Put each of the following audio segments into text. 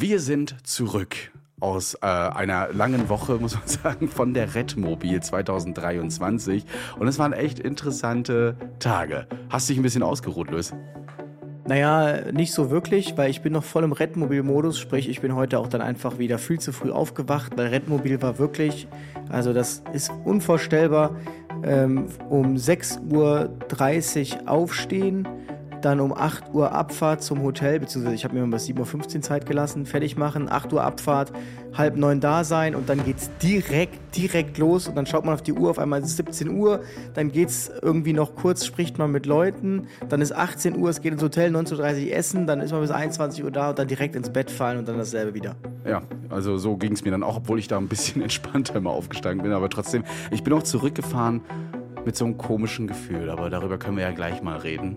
Wir sind zurück aus äh, einer langen Woche, muss man sagen, von der Redmobil 2023. Und es waren echt interessante Tage. Hast dich ein bisschen ausgeruht, Luis? Naja, nicht so wirklich, weil ich bin noch voll im Redmobil-Modus, sprich ich bin heute auch dann einfach wieder viel zu früh aufgewacht, weil Redmobil war wirklich, also das ist unvorstellbar, ähm, um 6.30 Uhr aufstehen, dann um 8 Uhr Abfahrt zum Hotel, beziehungsweise ich habe mir mal bis 7.15 Uhr Zeit gelassen, fertig machen, 8 Uhr Abfahrt, halb neun da sein und dann geht's direkt, direkt los und dann schaut man auf die Uhr, auf einmal ist es 17 Uhr, dann geht's irgendwie noch kurz, spricht man mit Leuten, dann ist 18 Uhr, es geht ins Hotel, 19.30 Uhr essen, dann ist man bis 21 Uhr da und dann direkt ins Bett fallen und dann dasselbe wieder. Ja, also so ging es mir dann auch, obwohl ich da ein bisschen entspannter immer aufgestanden bin, aber trotzdem, ich bin auch zurückgefahren mit so einem komischen Gefühl, aber darüber können wir ja gleich mal reden.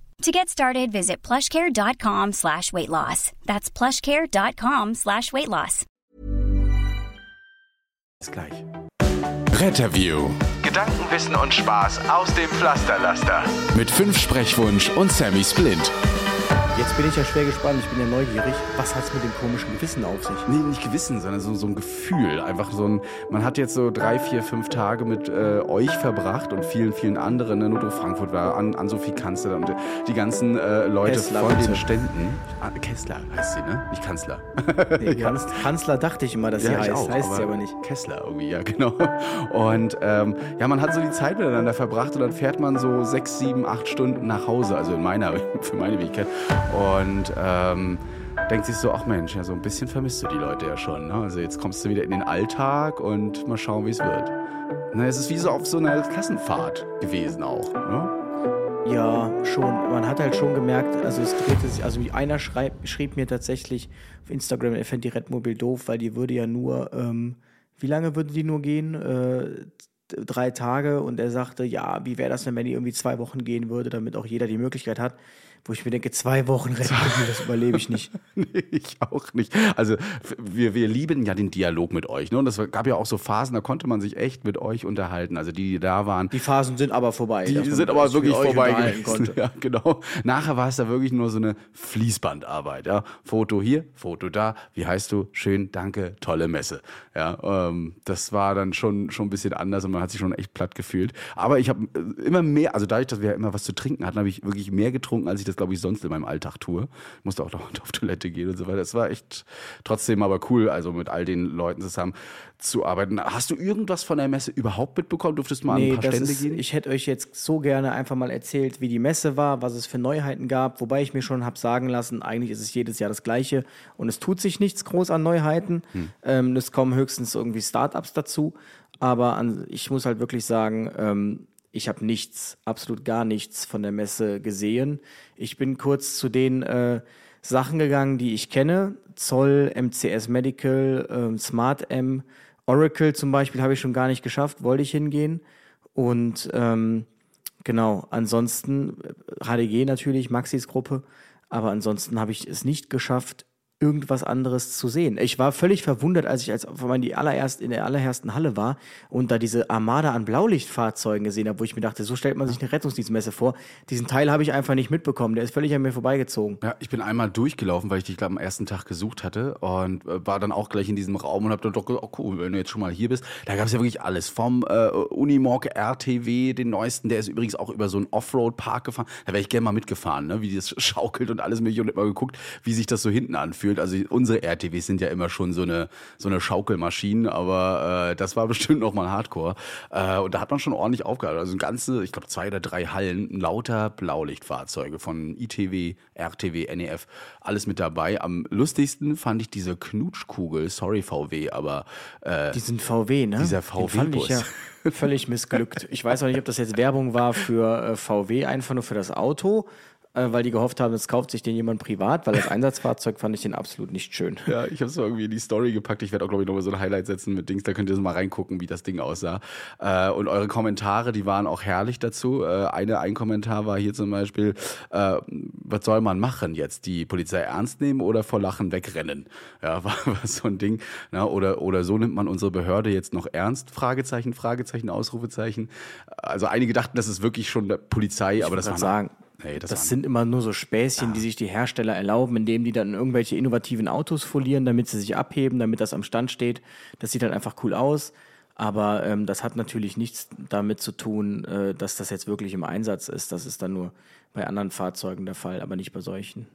To get started, visit plushcare.com slash weight loss. That's plushcare.com slash weight loss. Bis gleich. Retterview Gedanken, Wissen und Spaß aus dem Pflasterlaster. mit fünf Sprechwunsch und Sammy Splint. Jetzt bin ich ja schwer gespannt, ich bin ja neugierig. Was hat's mit dem komischen Gewissen auf sich? Nee, nicht Gewissen, sondern so, so ein Gefühl. Einfach so ein, man hat jetzt so drei, vier, fünf Tage mit äh, euch verbracht und vielen, vielen anderen. Ne? Noto Frankfurt war an, an Sophie Kanzler und die ganzen äh, Leute Kessler, von bitte. den Ständen. Ah, Kessler heißt sie, ne? Nicht Kanzler. Nee, Kanz- Kanzler dachte ich immer, dass sie Ja, heißt. auch, heißt sie aber nicht. Kessler irgendwie, ja, genau. Und ähm, ja, man hat so die Zeit miteinander verbracht und dann fährt man so sechs, sieben, acht Stunden nach Hause, also in meiner, für meine Fähigkeit. Und ähm, denkt sich so, ach Mensch, ja, so ein bisschen vermisst du die Leute ja schon. Ne? Also jetzt kommst du wieder in den Alltag und mal schauen, wie es wird. Na, es ist wie so auf so einer Klassenfahrt gewesen auch. Ne? Ja, schon. Man hat halt schon gemerkt, also es drehte sich, also einer schreib, schrieb mir tatsächlich auf Instagram, er fände die Redmobil doof, weil die würde ja nur, ähm, wie lange würde die nur gehen? Äh, drei Tage und er sagte, ja, wie wäre das denn, wenn die irgendwie zwei Wochen gehen würde, damit auch jeder die Möglichkeit hat. Wo ich mir denke, zwei Wochen Redmobil, das überlebe ich nicht. Nee, ich auch nicht. Also wir, wir lieben ja den Dialog mit euch. Ne? Und es gab ja auch so Phasen, da konnte man sich echt mit euch unterhalten. Also die, die da waren, Die Phasen sind aber vorbei. Die sind aber wirklich vorbei gewesen. konnte. Ja, genau. Nachher war es da wirklich nur so eine Fließbandarbeit. Ja. Foto hier, Foto da. Wie heißt du? Schön, danke, tolle Messe. Ja, ähm, das war dann schon, schon ein bisschen anders und man hat sich schon echt platt gefühlt. Aber ich habe äh, immer mehr, also dadurch, dass wir ja immer was zu trinken hatten, habe ich wirklich mehr getrunken, als ich das, glaube ich, sonst in meinem Alltag tue. Ich musste auch noch auf Toilette gehen und so weiter. Das war echt trotzdem aber cool, also mit all den Leuten zusammen zu arbeiten. Hast du irgendwas von der Messe überhaupt mitbekommen? Durftest du mal an Nee, ein paar das Stände ist, gehen? ich hätte euch jetzt so gerne einfach mal erzählt, wie die Messe war, was es für Neuheiten gab, wobei ich mir schon habe sagen lassen, eigentlich ist es jedes Jahr das Gleiche und es tut sich nichts groß an Neuheiten. Hm. Ähm, es kommen höchstens irgendwie Startups dazu, aber an, ich muss halt wirklich sagen, ähm, ich habe nichts, absolut gar nichts von der Messe gesehen. Ich bin kurz zu den äh, Sachen gegangen, die ich kenne. Zoll, MCS Medical, ähm, Smart M, Oracle zum Beispiel habe ich schon gar nicht geschafft, wollte ich hingehen. Und ähm, genau, ansonsten äh, HDG natürlich, Maxis Gruppe, aber ansonsten habe ich es nicht geschafft, irgendwas anderes zu sehen. Ich war völlig verwundert, als ich als allem die allererst in der allerersten Halle war und da diese Armada an Blaulichtfahrzeugen gesehen habe, wo ich mir dachte, so stellt man sich eine Rettungsdienstmesse vor. Diesen Teil habe ich einfach nicht mitbekommen. Der ist völlig an mir vorbeigezogen. Ja, ich bin einmal durchgelaufen, weil ich dich, glaube am ersten Tag gesucht hatte und äh, war dann auch gleich in diesem Raum und habe dann doch gedacht, oh cool, wenn du jetzt schon mal hier bist. Da gab es ja wirklich alles. Vom äh, Unimog RTW, den neuesten, der ist übrigens auch über so einen Offroad-Park gefahren. Da wäre ich gerne mal mitgefahren, ne? wie das schaukelt und alles mögliche und immer geguckt, wie sich das so hinten anfühlt. Also unsere RTWs sind ja immer schon so eine, so eine Schaukelmaschinen, aber äh, das war bestimmt noch mal Hardcore. Äh, und da hat man schon ordentlich aufgehört. Also ein ganze, ich glaube zwei oder drei Hallen, lauter Blaulichtfahrzeuge von ITW, RTW, NEF, alles mit dabei. Am lustigsten fand ich diese Knutschkugel, sorry VW, aber äh, Diesen VW, ne? Dieser Den fand ich VW-Bus. ja völlig missglückt. Ich weiß auch nicht, ob das jetzt Werbung war für äh, VW, einfach nur für das Auto. Äh, weil die gehofft haben, es kauft sich den jemand privat, weil als Einsatzfahrzeug fand ich den absolut nicht schön. Ja, ich habe es irgendwie in die Story gepackt. Ich werde auch, glaube ich, nochmal so ein Highlight setzen mit Dings. Da könnt ihr so mal reingucken, wie das Ding aussah. Äh, und eure Kommentare, die waren auch herrlich dazu. Äh, eine, ein Kommentar war hier zum Beispiel, äh, was soll man machen jetzt? Die Polizei ernst nehmen oder vor Lachen wegrennen? Ja, war, war so ein Ding. Na, oder, oder so nimmt man unsere Behörde jetzt noch ernst? Fragezeichen, Fragezeichen, Ausrufezeichen. Also einige dachten, das ist wirklich schon Polizei, aber das war sagen, Nee, das das, sind immer nur so Späßchen, die sich die Hersteller erlauben, indem die dann irgendwelche innovativen Autos folieren, damit sie sich abheben, damit das am Stand steht. Das sieht halt einfach cool aus. Aber ähm, das hat natürlich nichts damit zu tun, äh, dass das jetzt wirklich im Einsatz ist. Das ist dann nur bei anderen Fahrzeugen der Fall, aber nicht bei solchen.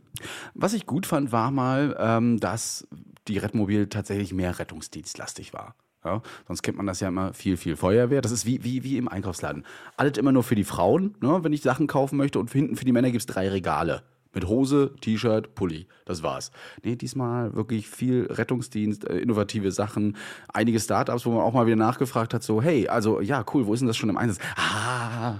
Was ich gut fand, war mal, ähm, dass die Redmobil tatsächlich mehr rettungsdienstlastig war. Ja, sonst kennt man das ja immer viel, viel Feuerwehr. Das ist wie, wie, wie im Einkaufsladen. Alles immer nur für die Frauen, ne, wenn ich Sachen kaufen möchte. Und hinten für die Männer gibt's drei Regale. Mit Hose, T-Shirt, Pulli. Das war's. Nee, diesmal wirklich viel Rettungsdienst, äh, innovative Sachen. Einige Startups, wo man auch mal wieder nachgefragt hat, so, hey, also ja, cool, wo ist denn das schon im Einsatz? Ah,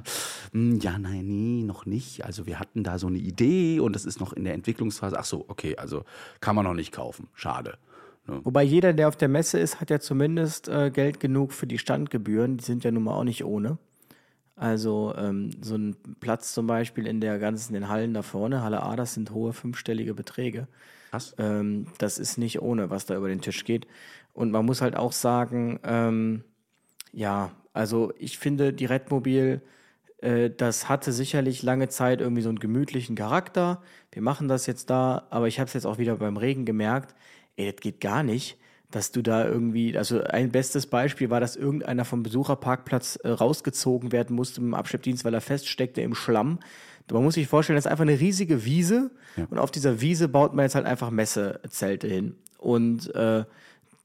hm, ja, nein, nee, noch nicht. Also wir hatten da so eine Idee und das ist noch in der Entwicklungsphase. Ach so, okay, also kann man noch nicht kaufen. Schade. Wobei jeder, der auf der Messe ist, hat ja zumindest äh, Geld genug für die Standgebühren. Die sind ja nun mal auch nicht ohne. Also ähm, so ein Platz zum Beispiel in der ganzen in den Hallen da vorne, Halle A, das sind hohe fünfstellige Beträge. Krass. Ähm, das ist nicht ohne, was da über den Tisch geht. Und man muss halt auch sagen, ähm, ja, also ich finde, die Redmobil, äh, das hatte sicherlich lange Zeit irgendwie so einen gemütlichen Charakter. Wir machen das jetzt da, aber ich habe es jetzt auch wieder beim Regen gemerkt, ey, das geht gar nicht, dass du da irgendwie, also ein bestes Beispiel war, dass irgendeiner vom Besucherparkplatz äh, rausgezogen werden musste im Abschleppdienst, weil er feststeckte im Schlamm. Man muss sich vorstellen, das ist einfach eine riesige Wiese und auf dieser Wiese baut man jetzt halt einfach Messezelte hin. Und äh,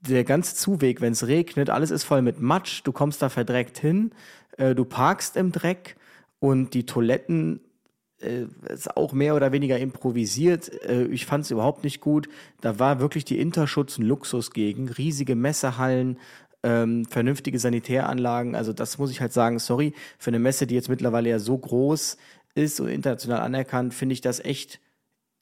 der ganze Zuweg, wenn es regnet, alles ist voll mit Matsch, du kommst da verdreckt hin, äh, du parkst im Dreck und die Toiletten äh, ist auch mehr oder weniger improvisiert. Äh, ich fand es überhaupt nicht gut. Da war wirklich die Interschutz ein Luxus gegen, riesige Messehallen, ähm, vernünftige Sanitäranlagen. Also das muss ich halt sagen, sorry, für eine Messe, die jetzt mittlerweile ja so groß ist und international anerkannt, finde ich das echt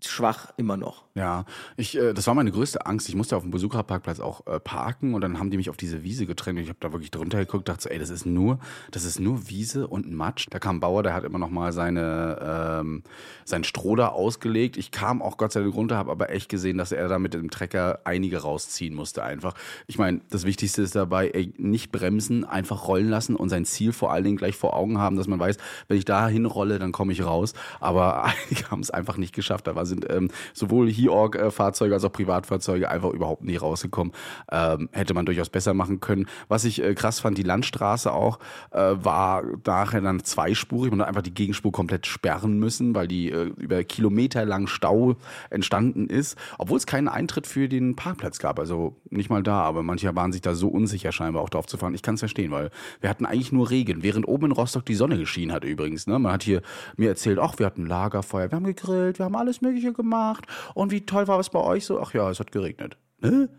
schwach immer noch. Ja, ich, äh, das war meine größte Angst. Ich musste auf dem Besucherparkplatz auch äh, parken und dann haben die mich auf diese Wiese getrennt. Ich habe da wirklich drunter geguckt, dachte so, ey, das ist nur, das ist nur Wiese und Matsch. Da kam ein Bauer, der hat immer noch mal seine, ähm, sein Stroh da ausgelegt. Ich kam auch Gott sei Dank runter, habe aber echt gesehen, dass er da mit dem Trecker einige rausziehen musste einfach. Ich meine, das Wichtigste ist dabei, ey, nicht bremsen, einfach rollen lassen und sein Ziel vor allen Dingen gleich vor Augen haben, dass man weiß, wenn ich da hinrolle, dann komme ich raus. Aber einige haben es einfach nicht geschafft. Da war, sind ähm, sowohl Hiorg-Fahrzeuge als auch Privatfahrzeuge einfach überhaupt nicht rausgekommen. Ähm, hätte man durchaus besser machen können. Was ich äh, krass fand, die Landstraße auch, äh, war nachher dann zweispurig. Man hat einfach die Gegenspur komplett sperren müssen, weil die äh, über Kilometer lang Stau entstanden ist, obwohl es keinen Eintritt für den Parkplatz gab. Also nicht mal da, aber manche waren sich da so unsicher scheinbar auch drauf zu fahren. Ich kann es verstehen, weil wir hatten eigentlich nur Regen, während oben in Rostock die Sonne geschienen hat übrigens. Ne? Man hat hier mir erzählt, ach, wir hatten Lagerfeuer, wir haben gegrillt, wir haben alles Mögliche gemacht. Und wie toll war es bei euch so? Ach ja, es hat geregnet. Ne?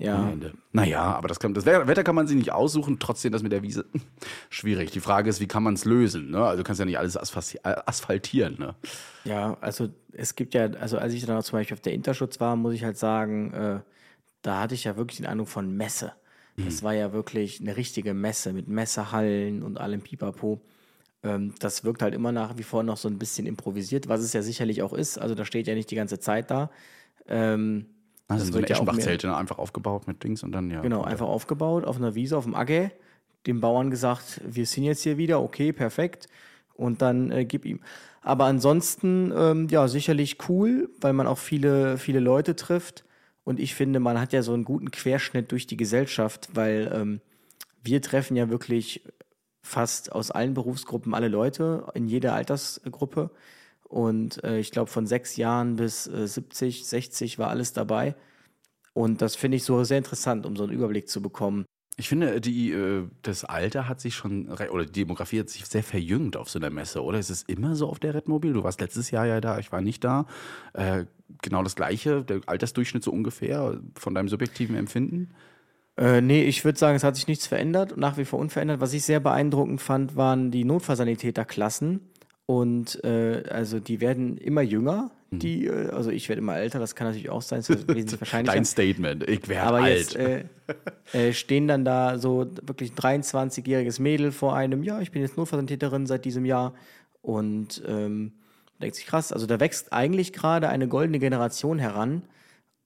Ja. Naja, aber das, kann, das Wetter kann man sich nicht aussuchen, trotzdem das mit der Wiese schwierig. Die Frage ist, wie kann man es lösen? Ne? Also du kannst ja nicht alles äh, asphaltieren. Ne? Ja, also es gibt ja, also als ich dann auch zum Beispiel auf der Interschutz war, muss ich halt sagen, äh, da hatte ich ja wirklich den Eindruck von Messe. Das war ja wirklich eine richtige Messe mit Messehallen und allem Pipapo. Ähm, das wirkt halt immer nach wie vor noch so ein bisschen improvisiert, was es ja sicherlich auch ist. Also da steht ja nicht die ganze Zeit da. Ähm, Das sind so wird ja auch Eschenbach-Zelte ne? einfach aufgebaut mit Dings und dann ja. Genau, einfach aufgebaut auf einer Wiese, auf dem Agge, dem Bauern gesagt, wir sind jetzt hier wieder, okay, perfekt. Und dann äh, gib ihm. Aber ansonsten, ähm, ja, sicherlich cool, weil man auch viele, viele Leute trifft. Und ich finde, man hat ja so einen guten Querschnitt durch die Gesellschaft, weil ähm, wir treffen ja wirklich fast aus allen Berufsgruppen alle Leute, in jeder Altersgruppe. Und äh, ich glaube, von sechs Jahren bis äh, 70, 60 war alles dabei. Und das finde ich so sehr interessant, um so einen Überblick zu bekommen. Ich finde, die, äh, das Alter hat sich schon, oder die Demografie hat sich sehr verjüngt auf so einer Messe, oder? Ist es immer so auf der Redmobil? Du warst letztes Jahr ja da, ich war nicht da. Äh, genau das Gleiche, der Altersdurchschnitt so ungefähr, von deinem subjektiven Empfinden? Äh, nee, ich würde sagen, es hat sich nichts verändert, nach wie vor unverändert. Was ich sehr beeindruckend fand, waren die Notfallsanitäterklassen Und äh, also die werden immer jünger. Die, äh, also ich werde immer älter, das kann natürlich auch sein, das ist wesentlich wahrscheinlicher. Dein Statement, ich werde alt. jetzt äh, äh, stehen dann da so wirklich ein 23-jähriges Mädel vor einem, ja, ich bin jetzt Notfallsanitäterin seit diesem Jahr und ähm, denkt sich krass, also da wächst eigentlich gerade eine goldene Generation heran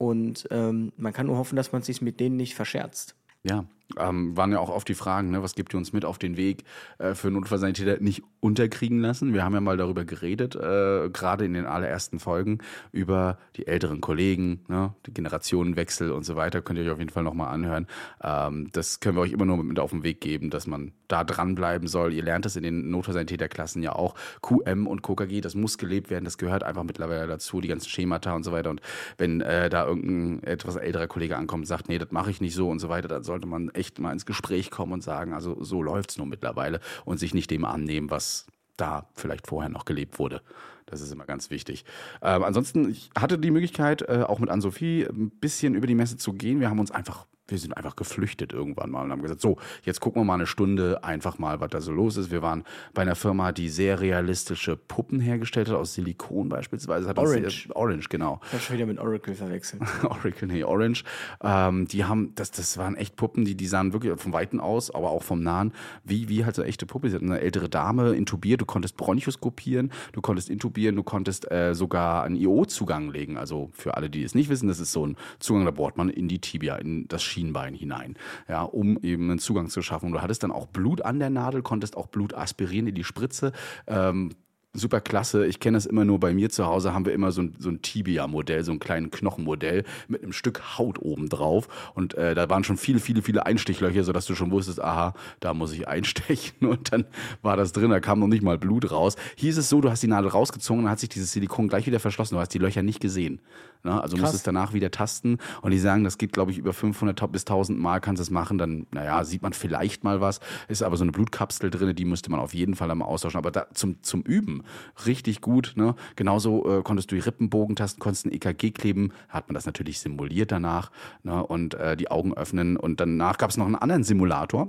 und ähm, man kann nur hoffen, dass man sich mit denen nicht verscherzt. Ja, ähm, waren ja auch oft die Fragen, ne, was gibt ihr uns mit auf den Weg äh, für Notfallsanitäter nicht unterkriegen lassen? Wir haben ja mal darüber geredet, äh, gerade in den allerersten Folgen, über die älteren Kollegen, ne, die Generationenwechsel und so weiter. Könnt ihr euch auf jeden Fall nochmal anhören. Ähm, das können wir euch immer nur mit auf den Weg geben, dass man da dranbleiben soll. Ihr lernt das in den Notfallsanitäterklassen ja auch. QM und KKG, das muss gelebt werden, das gehört einfach mittlerweile dazu, die ganzen Schemata und so weiter. Und wenn äh, da irgendein etwas älterer Kollege ankommt und sagt, nee, das mache ich nicht so und so weiter, dann sollte man echt mal ins Gespräch kommen und sagen, also so läuft's nur mittlerweile und sich nicht dem annehmen, was da vielleicht vorher noch gelebt wurde. Das ist immer ganz wichtig. Ähm, ansonsten, ich hatte die Möglichkeit, äh, auch mit Ann-Sophie ein bisschen über die Messe zu gehen. Wir haben uns einfach, wir sind einfach geflüchtet irgendwann mal und haben gesagt, so, jetzt gucken wir mal eine Stunde einfach mal, was da so los ist. Wir waren bei einer Firma, die sehr realistische Puppen hergestellt hat, aus Silikon beispielsweise. Hat Orange. Sehr, Orange, genau. Ich habe schon wieder mit Oracle verwechselt. Oracle, nee, Orange. Ähm, die haben, das, das waren echt Puppen, die, die sahen wirklich vom Weiten aus, aber auch vom Nahen, wie, wie halt so echte Puppe. Sie hatten eine ältere Dame intubiert, du konntest bronchoskopieren, du konntest intubieren, du konntest äh, sogar einen IO-Zugang legen. Also für alle, die es nicht wissen, das ist so ein Zugang, da bohrt man in die Tibia, in das Schienbein hinein, ja, um eben einen Zugang zu schaffen. Und du hattest dann auch Blut an der Nadel, konntest auch Blut aspirieren in die Spritze. Ähm, super klasse. Ich kenne das immer nur bei mir zu Hause, haben wir immer so ein, so ein Tibia-Modell, so ein kleinen Knochenmodell mit einem Stück Haut oben drauf. Und äh, da waren schon viele, viele, viele Einstichlöcher, sodass du schon wusstest, aha, da muss ich einstechen. Und dann war das drin, da kam noch nicht mal Blut raus. Hier ist es so, du hast die Nadel rausgezogen, dann hat sich dieses Silikon gleich wieder verschlossen. Du hast die Löcher nicht gesehen. Ne? Also Krass. musstest danach wieder tasten. Und die sagen, das geht, glaube ich, über 500 bis 1000 Mal kannst du es machen. Dann, naja, sieht man vielleicht mal was. Ist aber so eine Blutkapsel drin, die müsste man auf jeden Fall einmal austauschen. Aber da, zum, zum Üben richtig gut. Ne? Genauso äh, konntest du die Rippenbogen tasten, konntest ein EKG kleben. Hat man das natürlich simuliert danach ne? und äh, die Augen öffnen. Und danach gab es noch einen anderen Simulator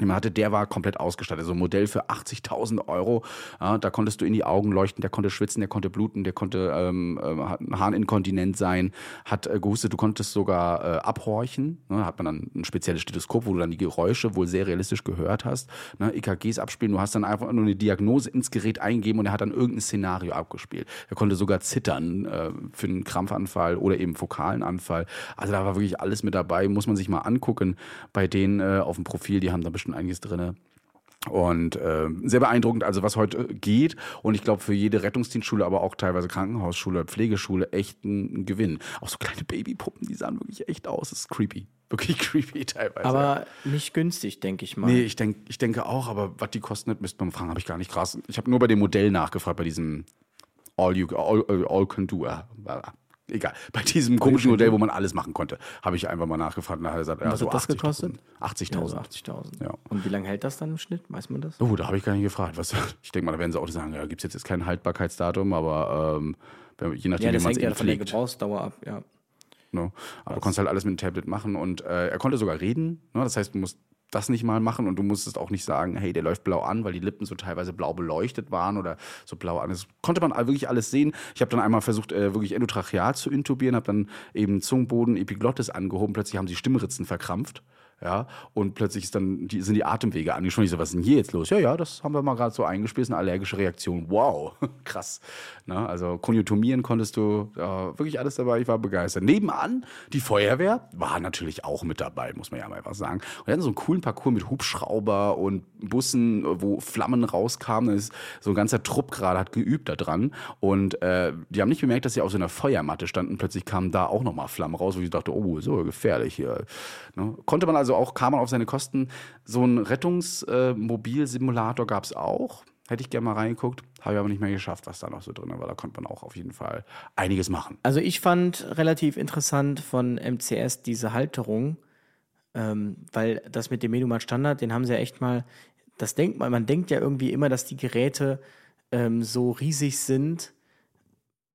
man hatte, der war komplett ausgestattet. So ein Modell für 80.000 Euro. Ja, da konntest du in die Augen leuchten, der konnte schwitzen, der konnte bluten, der konnte ähm, äh, harninkontinent sein, hat äh, gehustet, du konntest sogar äh, abhorchen. Ne, hat man dann ein spezielles Stethoskop, wo du dann die Geräusche wohl sehr realistisch gehört hast. Ne, EKGs abspielen, du hast dann einfach nur eine Diagnose ins Gerät eingegeben und er hat dann irgendein Szenario abgespielt. Er konnte sogar zittern äh, für einen Krampfanfall oder eben fokalen Anfall. Also da war wirklich alles mit dabei, muss man sich mal angucken bei denen äh, auf dem Profil, die haben da bestimmt einiges drinne. Und äh, sehr beeindruckend, also was heute geht. Und ich glaube, für jede Rettungsdienstschule, aber auch teilweise Krankenhausschule, Pflegeschule, echt ein, Gewinn. Auch so kleine Babypuppen, die sahen wirklich echt aus. Das ist creepy. Wirklich creepy teilweise. Aber nicht günstig, denke ich mal. nee, ich, denk, ich denke auch, aber was die kosten, müsste man fragen, habe ich gar nicht krass. Ich habe nur bei dem Modell nachgefragt, bei diesem All You All, all, all Can Do. Egal. Bei diesem komischen Modell, wo man alles machen konnte, habe ich einfach mal nachgefragt. Und da hat er gesagt, ja, Was so hat das 80.000. gekostet? 80.000. Ja, so 80.000. Ja. Und wie lange hält das dann im Schnitt? Weiß man das? Oh, da habe ich gar nicht gefragt. Was, ich denke mal, da werden sie auch sagen, ja, gibt es jetzt, jetzt kein Haltbarkeitsdatum, aber ähm, je nachdem, Ja, wie man es ja von der. Gebrauchsdauer ab, ja. Ne? Aber du konntest halt alles mit dem Tablet machen und äh, er konnte sogar reden. Ne? Das heißt, du musst das nicht mal machen und du musstest auch nicht sagen, hey, der läuft blau an, weil die Lippen so teilweise blau beleuchtet waren oder so blau an. Das konnte man wirklich alles sehen. Ich habe dann einmal versucht, äh, wirklich endotracheal zu intubieren, habe dann eben Zungenboden, Epiglottis angehoben. Plötzlich haben sie Stimmritzen verkrampft. Ja, und plötzlich ist dann, die, sind die Atemwege angeschwollen. Ich so, was ist denn hier jetzt los? Ja, ja, das haben wir mal gerade so eingespielt, eine allergische Reaktion. Wow, krass. Ne? Also konjunktumieren konntest du, ja, wirklich alles dabei, ich war begeistert. Nebenan, die Feuerwehr war natürlich auch mit dabei, muss man ja mal einfach sagen. Und hatten so einen coolen Parcours mit Hubschrauber und Bussen, wo Flammen rauskamen. Da ist so ein ganzer Trupp gerade, hat geübt da dran. Und äh, die haben nicht bemerkt, dass sie auf so einer Feuermatte standen. Plötzlich kamen da auch nochmal Flammen raus, wo ich dachte, oh, so gefährlich hier. Ne? Konnte man also auch, kam man auf seine Kosten. So ein Rettungsmobilsimulator gab es auch. Hätte ich gerne mal reingeguckt, habe ich aber nicht mehr geschafft, was da noch so drin war. Da konnte man auch auf jeden Fall einiges machen. Also ich fand relativ interessant von MCS diese Halterung, ähm, weil das mit dem Medumat Standard, den haben sie ja echt mal, das denkt man, man denkt ja irgendwie immer, dass die Geräte ähm, so riesig sind,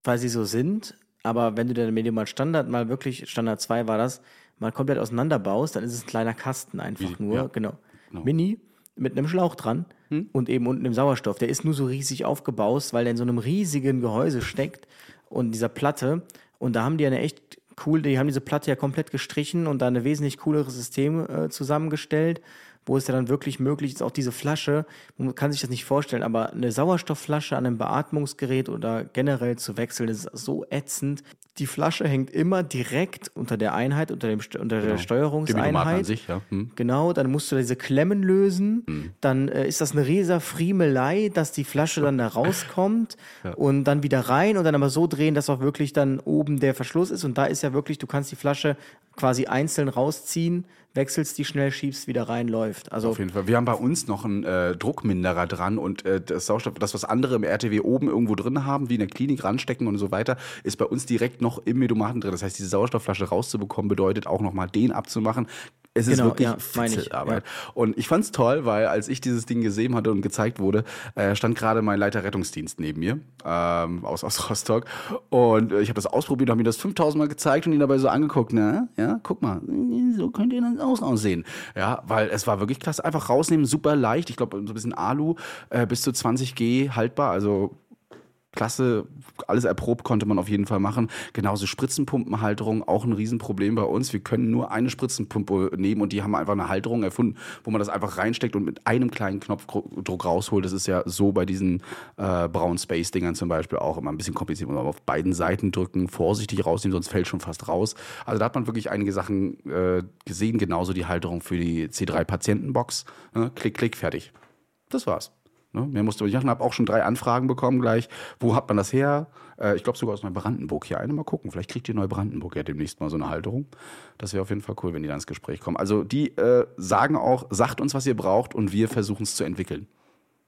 weil sie so sind, aber wenn du den Medumat Standard mal wirklich, Standard 2 war das, mal komplett auseinanderbaust, dann ist es ein kleiner Kasten einfach Wie- nur, ja. genau. Genau. Mini. mit einem Schlauch dran und eben unten im Sauerstoff. Der ist nur so riesig aufgebaust, weil der in so einem riesigen Gehäuse steckt und dieser Platte. Und da haben die eine echt cool, die haben diese Platte ja komplett gestrichen und da eine wesentlich cooleres System äh, zusammengestellt, wo es ja dann wirklich möglich ist, auch diese Flasche, man kann sich das nicht vorstellen, aber eine Sauerstoffflasche an einem Beatmungsgerät oder generell zu wechseln, das ist so ätzend. Die Flasche hängt immer direkt unter der Einheit, unter, dem, unter der Dem Minomaten Steuerungseinheit. an sich, ja. Hm. Genau, dann musst du diese Klemmen lösen. Dann äh, ist das eine riesige Friemelei, dass die Flasche dann da rauskommt und dann wieder rein und dann aber so drehen, dass auch wirklich dann oben der Verschluss ist. Und da ist ja wirklich, du kannst die Flasche quasi einzeln rausziehen, wechselst die schnell, schiebst wieder rein, läuft. Also Auf jeden Fall. Wir haben bei uns noch einen äh, Druckminderer dran und äh, das Sauerstoff, das, was andere im RTW oben irgendwo drin haben, wie in der Klinik ranstecken und so weiter, ist bei uns direkt noch im Medomaten drin. Das heißt, diese Sauerstoffflasche rauszubekommen, bedeutet auch nochmal den abzumachen. Es ist Genau, wirklich ja, ich, Fitzelarbeit. Und ich fand's toll, weil als ich dieses Ding gesehen hatte und gezeigt wurde, äh, stand gerade mein Leiter Rettungsdienst neben mir ähm, aus, aus Rostock. Und äh, ich habe das ausprobiert, habe mir das 5000 Mal gezeigt und ihn dabei so angeguckt. Ne? Ja, guck mal, so könnt ihr dann aus aussehen. Ja, weil es war wirklich klasse. Einfach rausnehmen, super leicht. Ich glaube, so ein bisschen Alu, äh, bis zu 20 G haltbar. Also klasse, alles erprobt konnte man auf jeden Fall machen. Genauso Spritzenpumpenhalterung, auch ein Riesenproblem bei uns. Wir können nur eine Spritzenpumpe nehmen und die haben einfach eine Halterung erfunden, wo man das einfach reinsteckt und mit einem kleinen Knopfdruck rausholt. Das ist ja so bei diesen äh, braunen Space-Dingern zum Beispiel auch immer ein bisschen kompliziert. Man muss auf beiden Seiten drücken, vorsichtig rausnehmen, sonst fällt schon fast raus. Also da hat man wirklich einige Sachen äh, gesehen. Genauso die Halterung für die C3-Patientenbox. Ne? Klick, klick, fertig. Das war's. Ne? Mehr musste nicht machen. Habe auch schon drei Anfragen bekommen gleich. Wo hat man das her? Äh, ich glaube sogar aus Neubrandenburg hier. Eine mal gucken. Vielleicht kriegt ihr Neubrandenburg ja demnächst mal so eine Halterung. Das wäre auf jeden Fall cool, wenn die dann ins Gespräch kommen. Also die äh, sagen auch, sagt uns, was ihr braucht und wir versuchen es zu entwickeln.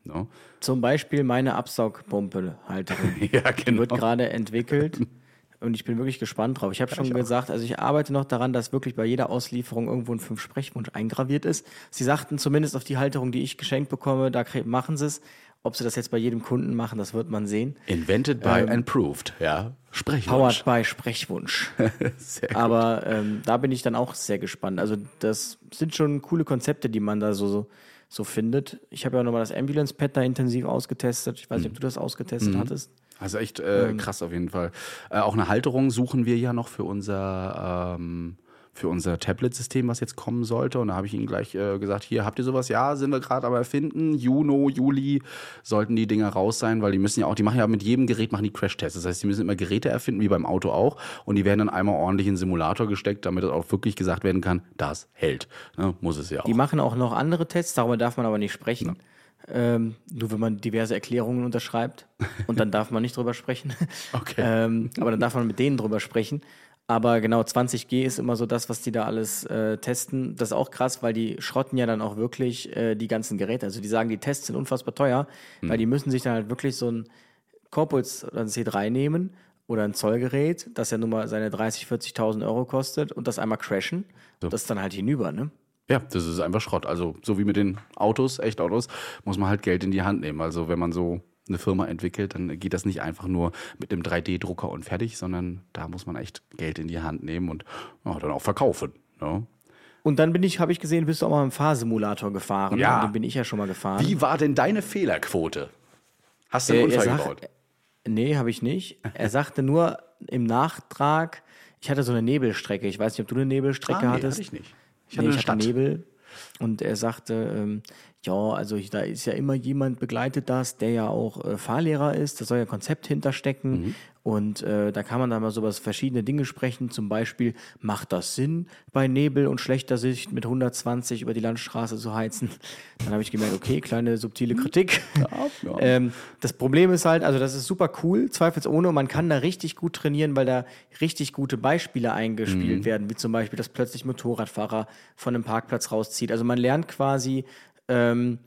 Ne? zum Beispiel meine Absaugpumpe-Halterung. Ja, Die genau. wird gerade entwickelt und ich bin wirklich gespannt drauf. Ich habe schon gesagt, also ich arbeite noch daran, dass wirklich bei jeder Auslieferung irgendwo ein Fünf-Sprechwunsch eingraviert ist. Sie sagten zumindest auf die Halterung, die ich geschenkt bekomme, da machen sie es. Ob sie das jetzt bei jedem Kunden machen, das wird man sehen. Invented by and proved. Ja, Sprechwunsch. Powered by Sprechwunsch. Sehr gut. Aber ähm, da bin ich dann auch sehr gespannt. Also das sind schon coole Konzepte, die man da so, so, so findet. Ich habe ja nochmal das Ambulance-Pad da intensiv ausgetestet. Ich weiß nicht, ob du das ausgetestet hattest. Also echt äh, krass auf jeden Fall. Äh, auch eine Halterung suchen wir ja noch für unser ähm, für unser Tablet-System, was jetzt kommen sollte. Und da habe ich ihnen gleich äh, gesagt, hier habt ihr sowas? Ja, sind wir gerade am erfinden. Juni, Juli sollten die Dinger raus sein, weil die müssen ja auch, die machen ja mit jedem Gerät machen die Crash-Tests. Das heißt, die müssen immer Geräte erfinden, wie beim Auto auch. Und die werden dann einmal ordentlich in den Simulator gesteckt, damit das auch wirklich gesagt werden kann, das hält. Ne? Muss es ja auch. Die machen auch noch andere Tests, darüber darf man aber nicht sprechen. Ähm, nur wenn man diverse Erklärungen unterschreibt und dann darf man nicht drüber sprechen. Okay. Ähm, aber dann darf man mit denen drüber sprechen. Aber genau, 20G ist immer so das, was die da alles äh, testen. Das ist auch krass, weil die schrotten ja dann auch wirklich äh, die ganzen Geräte. Also die sagen, die Tests sind unfassbar teuer, weil die müssen sich dann halt wirklich so ein Corpuls oder ein C3 nehmen oder ein Zollgerät, das ja nun mal seine 30.000, 40.000 Euro kostet und das einmal crashen. Das ist dann halt hinüber, ne? Ja, das ist einfach Schrott. Also so wie mit den Autos, Echtautos, muss man halt Geld in die Hand nehmen. Also wenn man so eine Firma entwickelt, dann geht das nicht einfach nur mit einem 3D-Drucker und fertig, sondern da muss man echt Geld in die Hand nehmen und ja, dann auch verkaufen. Ne? Und dann bin ich, habe ich gesehen, bist du auch mal im Fahrsimulator gefahren. Ja. Den bin ich ja schon mal gefahren. Wie war denn deine Fehlerquote? Hast du einen Äh, Unfall er gebaut? sagt, nee, habe ich nicht. Er sagte nur im Nachtrag, ich hatte so eine Nebelstrecke. Ich weiß nicht, ob du eine Nebelstrecke Ah, nee, hattest. hatte ich nicht. Ich hatte nee, ich hatte. Nebel. Und er sagte, ähm, ja, also ich, da ist ja immer jemand begleitet das, der ja auch äh, Fahrlehrer ist. Da soll ja Konzept hinterstecken. Mhm. Und äh, da kann man dann mal so über verschiedene Dinge sprechen. Zum Beispiel, macht das Sinn, bei Nebel und schlechter Sicht mit 120 über die Landstraße zu heizen? Dann habe ich gemerkt, okay, kleine subtile Kritik. ja. Ähm, das Problem ist halt, also das ist super cool, zweifelsohne. Und man kann da richtig gut trainieren, weil da richtig gute Beispiele eingespielt werden, wie zum Beispiel, dass plötzlich Motorradfahrer von einem Parkplatz rauszieht. Also man lernt quasi, ähm,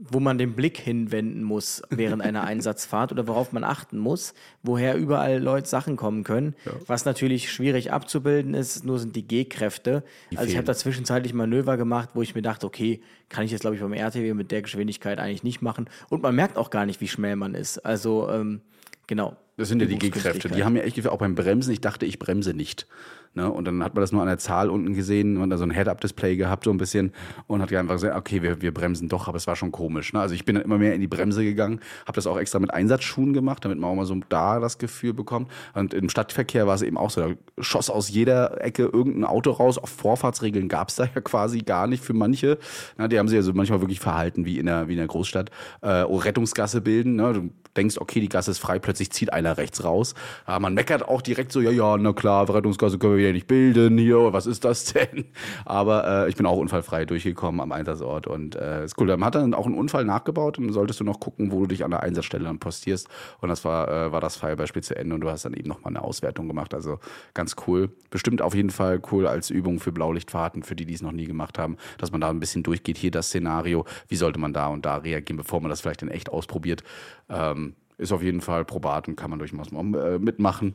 wo man den Blick hinwenden muss während einer Einsatzfahrt oder worauf man achten muss, woher überall Leute Sachen kommen können. Was natürlich schwierig abzubilden ist, nur sind die G-Kräfte. Also ich fehlen. habe da zwischenzeitlich Manöver gemacht, wo ich mir dachte, okay, kann ich jetzt glaube ich beim RTW mit der Geschwindigkeit eigentlich nicht machen. Und man merkt auch gar nicht, wie schnell man ist. Also ähm, genau. Das sind ja die G-Kräfte. Die haben mir echt auch beim Bremsen. Ich dachte, ich bremse nicht. Ne? Und dann hat man das nur an der Zahl unten gesehen und da so ein Head-Up-Display gehabt, so ein bisschen. Und hat einfach gesagt, okay, wir, wir bremsen doch, aber es war schon komisch. Ne? Also ich bin dann immer mehr in die Bremse gegangen, habe das auch extra mit Einsatzschuhen gemacht, damit man auch mal so da das Gefühl bekommt. Und im Stadtverkehr war es eben auch so, da schoss aus jeder Ecke irgendein Auto raus. Auch Vorfahrtsregeln gab es da ja quasi gar nicht für manche. Na, die haben sich also manchmal wirklich verhalten wie in der, wie in der Großstadt. Äh, oh, Rettungsgasse bilden. Ne? Du denkst, okay, die Gasse ist frei, plötzlich zieht einer rechts raus. Aber man meckert auch direkt so, ja, ja, na klar, Rettungsgasse können wir wieder nicht bilden hier, was ist das denn? Aber äh, ich bin auch unfallfrei durchgekommen am Einsatzort und äh, ist cool. Man hat dann auch einen Unfall nachgebaut und solltest du noch gucken, wo du dich an der Einsatzstelle dann postierst. Und das war, äh, war das Fallbeispiel zu Ende und du hast dann eben nochmal eine Auswertung gemacht. Also ganz cool. Bestimmt auf jeden Fall cool als Übung für Blaulichtfahrten, für die, die es noch nie gemacht haben, dass man da ein bisschen durchgeht. Hier das Szenario, wie sollte man da und da reagieren, bevor man das vielleicht in echt ausprobiert. Ähm, ist auf jeden Fall probat und kann man durchaus mal äh, mitmachen.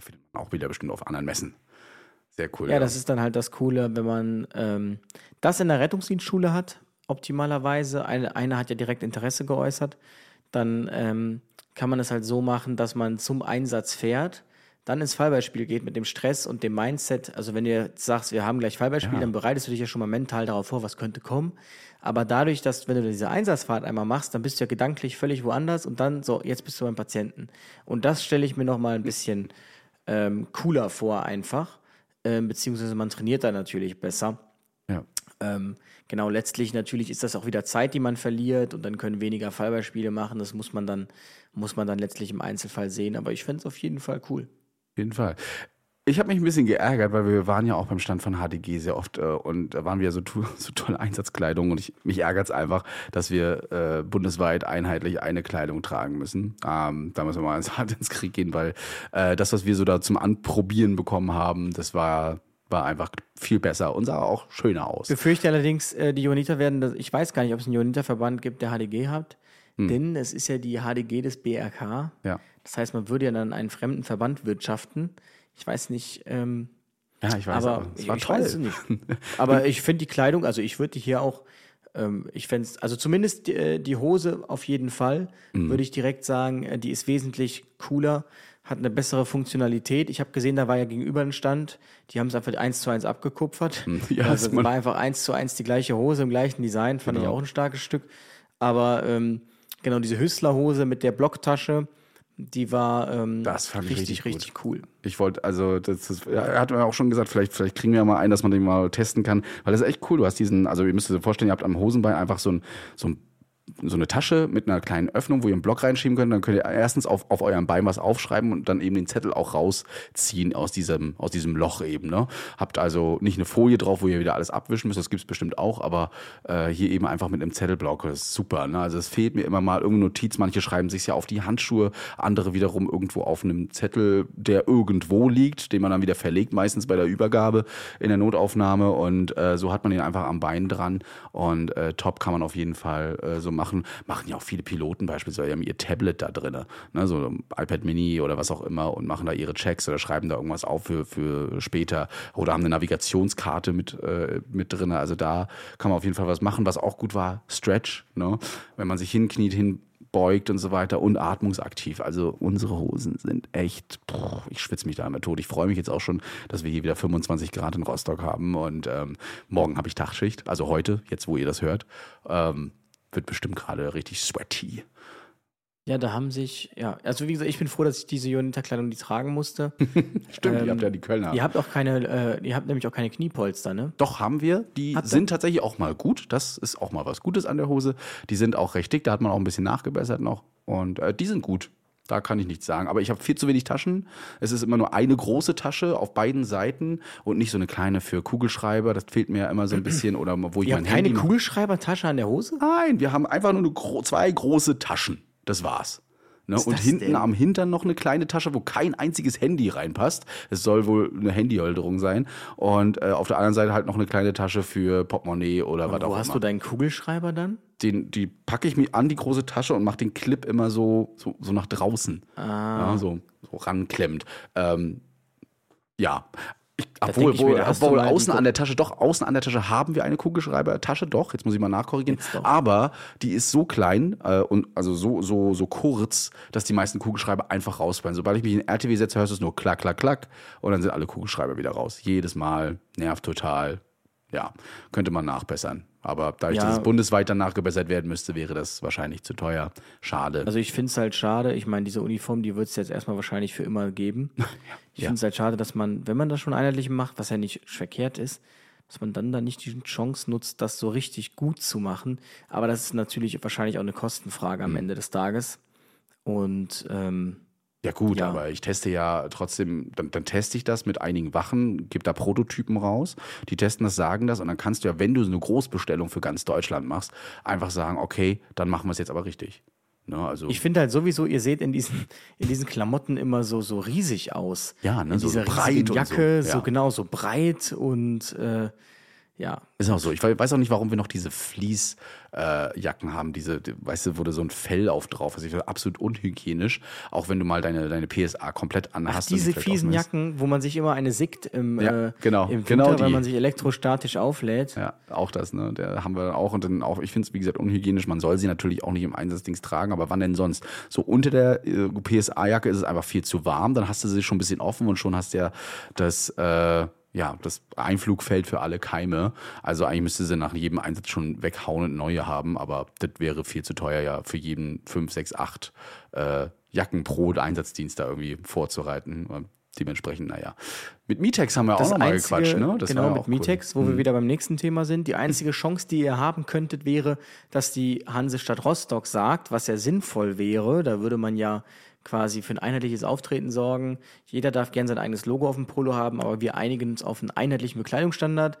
Findet man auch wieder bestimmt auf anderen Messen. Sehr cool. Ja, das ist dann halt das Coole, wenn man ähm, das in der Rettungsdienstschule hat, optimalerweise. Eine, eine hat ja direkt Interesse geäußert. Dann ähm, kann man es halt so machen, dass man zum Einsatz fährt, dann ins Fallbeispiel geht mit dem Stress und dem Mindset. Also wenn du jetzt sagst, wir haben gleich Fallbeispiel, dann bereitest du dich ja schon mal mental darauf vor, was könnte kommen. Aber dadurch, dass wenn du diese Einsatzfahrt einmal machst, dann bist du ja gedanklich völlig woanders und dann so, jetzt bist du beim Patienten. Und das stelle ich mir noch mal ein bisschen ähm, cooler vor einfach, ähm, beziehungsweise man trainiert da natürlich besser. ja. Ähm, genau, letztlich natürlich ist das auch wieder Zeit, die man verliert und dann können weniger Fallbeispiele machen. Das muss man dann, muss man dann letztlich im Einzelfall sehen. Aber ich fände es auf jeden Fall cool. Jeden Fall. Ich habe mich ein bisschen geärgert, weil wir waren ja auch beim Stand von HDG sehr oft äh, und da waren wir so, tu- so tolle Einsatzkleidung und ich, mich ärgert es einfach, dass wir äh, bundesweit einheitlich eine Kleidung tragen müssen. Ähm, da müssen wir mal ins, hart ins Krieg gehen, weil äh, das, was wir so da zum Anprobieren bekommen haben, das war, war einfach viel besser und sah auch schöner aus. Befürchte allerdings, äh, die Johanniter werden, das, ich weiß gar nicht, ob es einen Johanniterverband gibt, der HDG hat, denn es ist ja die HDG des BRK. Ja. Das heißt, man würde ja dann einen fremden Verband wirtschaften. Ich weiß nicht, ähm, Ja, ich weiß, aber es ich, war ich toll. weiß es nicht. Aber ich finde die Kleidung, also ich würde die hier auch, ähm, ich fände also zumindest die, äh, die Hose auf jeden Fall, Mhm. würde ich direkt sagen, äh, die ist wesentlich cooler, hat eine bessere Funktionalität. Ich habe gesehen, da war ja gegenüber ein Stand, die haben es einfach eins zu eins abgekupfert. Ja, also man- war einfach eins zu eins die gleiche Hose im gleichen Design, fand ich Genau. auch ein starkes Stück. Aber ähm, genau diese Hüssler-Hose mit der Blocktasche, die war ähm, Das fand ich richtig, richtig richtig cool. Ich wollte, also, das ist, er hat mir auch schon gesagt, vielleicht, vielleicht kriegen wir mal ein, dass man den mal testen kann, weil das ist echt cool. Du hast diesen, also ihr müsst euch vorstellen, ihr habt am Hosenbein einfach so ein, so ein so eine Tasche mit einer kleinen Öffnung, wo ihr einen Block reinschieben könnt. Dann könnt ihr erstens auf, auf eurem Bein was aufschreiben und dann eben den Zettel auch rausziehen aus diesem, aus diesem Loch eben. Ne? Habt also nicht eine Folie drauf, wo ihr wieder alles abwischen müsst, das gibt's bestimmt auch, aber äh, hier eben einfach mit einem Zettelblock. Das ist super. Ne? Also es fehlt mir immer mal irgendeine Notiz. Manche schreiben sich ja auf die Handschuhe, andere wiederum irgendwo auf einem Zettel, der irgendwo liegt, den man dann wieder verlegt, meistens bei der Übergabe in der Notaufnahme. Und äh, so hat man ihn einfach am Bein dran. Und äh, top kann man auf jeden Fall äh, so machen. Machen ja auch viele Piloten beispielsweise, die haben ihr Tablet da drin, ne? so iPad Mini oder was auch immer und machen da ihre Checks oder schreiben da irgendwas auf für, für später oder haben eine Navigationskarte mit, äh, mit drin. Also da kann man auf jeden Fall was machen. Was auch gut war, Stretch, ne? wenn man sich hinkniet, hinbeugt und so weiter und atmungsaktiv. Also unsere Hosen sind echt, boah, ich schwitze mich da immer tot. Ich freue mich jetzt auch schon, dass wir hier wieder 25 Grad in Rostock haben und ähm, morgen habe ich Tagschicht, also heute, jetzt wo ihr das hört. Ähm, wird bestimmt gerade richtig sweaty. Ja, da haben sich, ja, also wie gesagt, ich bin froh, dass ich diese Jonita-Kleidung nie tragen musste. Stimmt, Ähm, ihr habt ja die Kölner. Ihr habt auch keine, äh, ihr habt nämlich auch keine Kniepolster, ne? Doch, haben wir. Die Habt ihr? sind tatsächlich auch mal gut. Das ist auch mal was Gutes an der Hose. Die sind auch recht dick. Da hat man auch ein bisschen nachgebessert noch. Und äh, die sind gut. Da kann ich nichts sagen. Aber ich habe viel zu wenig Taschen. Es ist immer nur eine große Tasche auf beiden Seiten und nicht so eine kleine für Kugelschreiber. Das fehlt mir immer so ein bisschen. Oder wo ich Ihr mein habt keine Handy. Kugelschreibertasche an der Hose? Nein, wir haben einfach nur eine gro zwei große Taschen. Das war's. Ne? Und hinten denn? am Hintern noch eine kleine Tasche, wo kein einziges Handy reinpasst. Es soll wohl eine Handyhalterung sein. Und äh, auf der anderen Seite halt noch eine kleine Tasche für Portemonnaie oder was Wo auch hast immer. du deinen Kugelschreiber dann? Den, die packe ich mir an die große Tasche und mache den Clip immer so, so, so nach draußen. Ah. Ja, so, so ranklemmt. Ähm, ja, ich obwohl, mir, obwohl mal die außen an der Tasche, doch, außen an der Tasche haben wir eine Kugelschreibertasche, doch, jetzt muss ich mal nachkorrigieren. Aber die ist so klein äh, und also so, so, so kurz, dass die meisten Kugelschreiber einfach rausfallen. Sobald ich mich in RTW setze, hörst du es nur klack, klack, klack und dann sind alle Kugelschreiber wieder raus. Jedes Mal, nervt total. Ja, könnte man nachbessern. Aber dadurch, Ja. dass es bundesweit dann nachgebessert werden müsste, wäre das wahrscheinlich zu teuer. Schade. Also ich finde es halt schade, ich meine, diese Uniform, die wird es jetzt erstmal wahrscheinlich für immer geben. Ich Ja. finde es halt schade, dass man, wenn man das schon einheitlich macht, was ja nicht verkehrt ist, dass man dann da nicht die Chance nutzt, das so richtig gut zu machen. Aber das ist natürlich wahrscheinlich auch eine Kostenfrage am Mhm. Ende des Tages. Und ähm, Ja gut, Ja. aber ich teste ja trotzdem, dann, dann teste ich das mit einigen Wachen, gebe da Prototypen raus, die testen das, sagen das und dann kannst du ja, wenn du so eine Großbestellung für ganz Deutschland machst, einfach sagen, okay, dann machen wir es jetzt aber richtig. Ne, also ich finde halt sowieso, ihr seht in diesen, in diesen Klamotten immer so, so riesig aus. Ja, ne, in so dieser breit riesigen und Jacke, so, so, ja. genau, so breit und äh, ja. ist auch so. Ich we- weiß auch nicht, warum wir noch diese Fließjacken äh, haben, diese, die- weißt du, du so ein Fell auf drauf hast. Ich finde absolut unhygienisch, auch wenn du mal deine, deine PSA komplett anhast. und die Diese fiesen. Jacken, wo man sich immer eine sickt im, Ja, äh, genau, im Winter, genau weil man sich elektrostatisch auflädt. Ja, auch das, ne? Der haben wir auch und dann auch, ich finde es wie gesagt unhygienisch, man soll sie natürlich auch nicht im Einsatzdings tragen, aber wann denn sonst? So unter der äh, PSA-Jacke ist es einfach viel zu warm, dann hast du sie schon ein bisschen offen und schon hast du ja das, äh, ja, das Einflugfeld für alle Keime. Also eigentlich müsste sie nach jedem Einsatz schon weghauen und neue haben, aber das wäre viel zu teuer, ja, für jeden 5, 6, 8 äh, Jacken pro Einsatzdienst da irgendwie vorzureiten. Und Dementsprechend, naja. Mit Mitex haben wir auch noch mal gequatscht, ne? Das genau, war ja mit auch cool. Mitex, wo wir wieder beim nächsten Thema sind. Die einzige Chance, die ihr haben könntet, wäre, dass die Hansestadt Rostock sagt, was ja sinnvoll wäre. Da würde man ja quasi für ein einheitliches Auftreten sorgen. Jeder darf gern sein eigenes Logo auf dem Polo haben, aber wir einigen uns auf einen einheitlichen Bekleidungsstandard.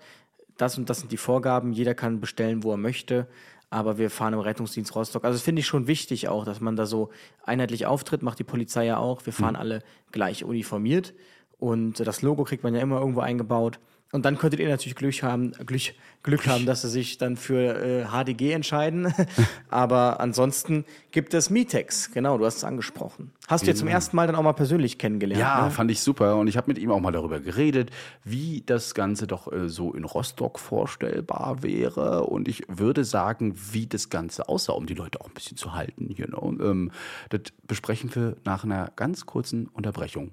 Das und das sind die Vorgaben. Jeder kann bestellen, wo er möchte. Aber wir fahren im Rettungsdienst Rostock. Also das finde ich schon wichtig auch, dass man da so einheitlich auftritt, macht die Polizei ja auch. Wir fahren alle gleich uniformiert. Und das Logo kriegt man ja immer irgendwo eingebaut. Und dann könntet ihr natürlich Glück haben, Glück, Glück haben, dass sie sich dann für äh, HDG entscheiden. Aber ansonsten gibt es Mitex. Genau, du hast es angesprochen. Hast du jetzt zum ersten Mal dann auch mal persönlich kennengelernt? Ja, ne? fand ich super. Und ich habe mit ihm auch mal darüber geredet, wie das Ganze doch äh, so in Rostock vorstellbar wäre. Und ich würde sagen, wie das Ganze aussah, um die Leute auch ein bisschen zu halten. You know? ähm, das besprechen wir nach einer ganz kurzen Unterbrechung.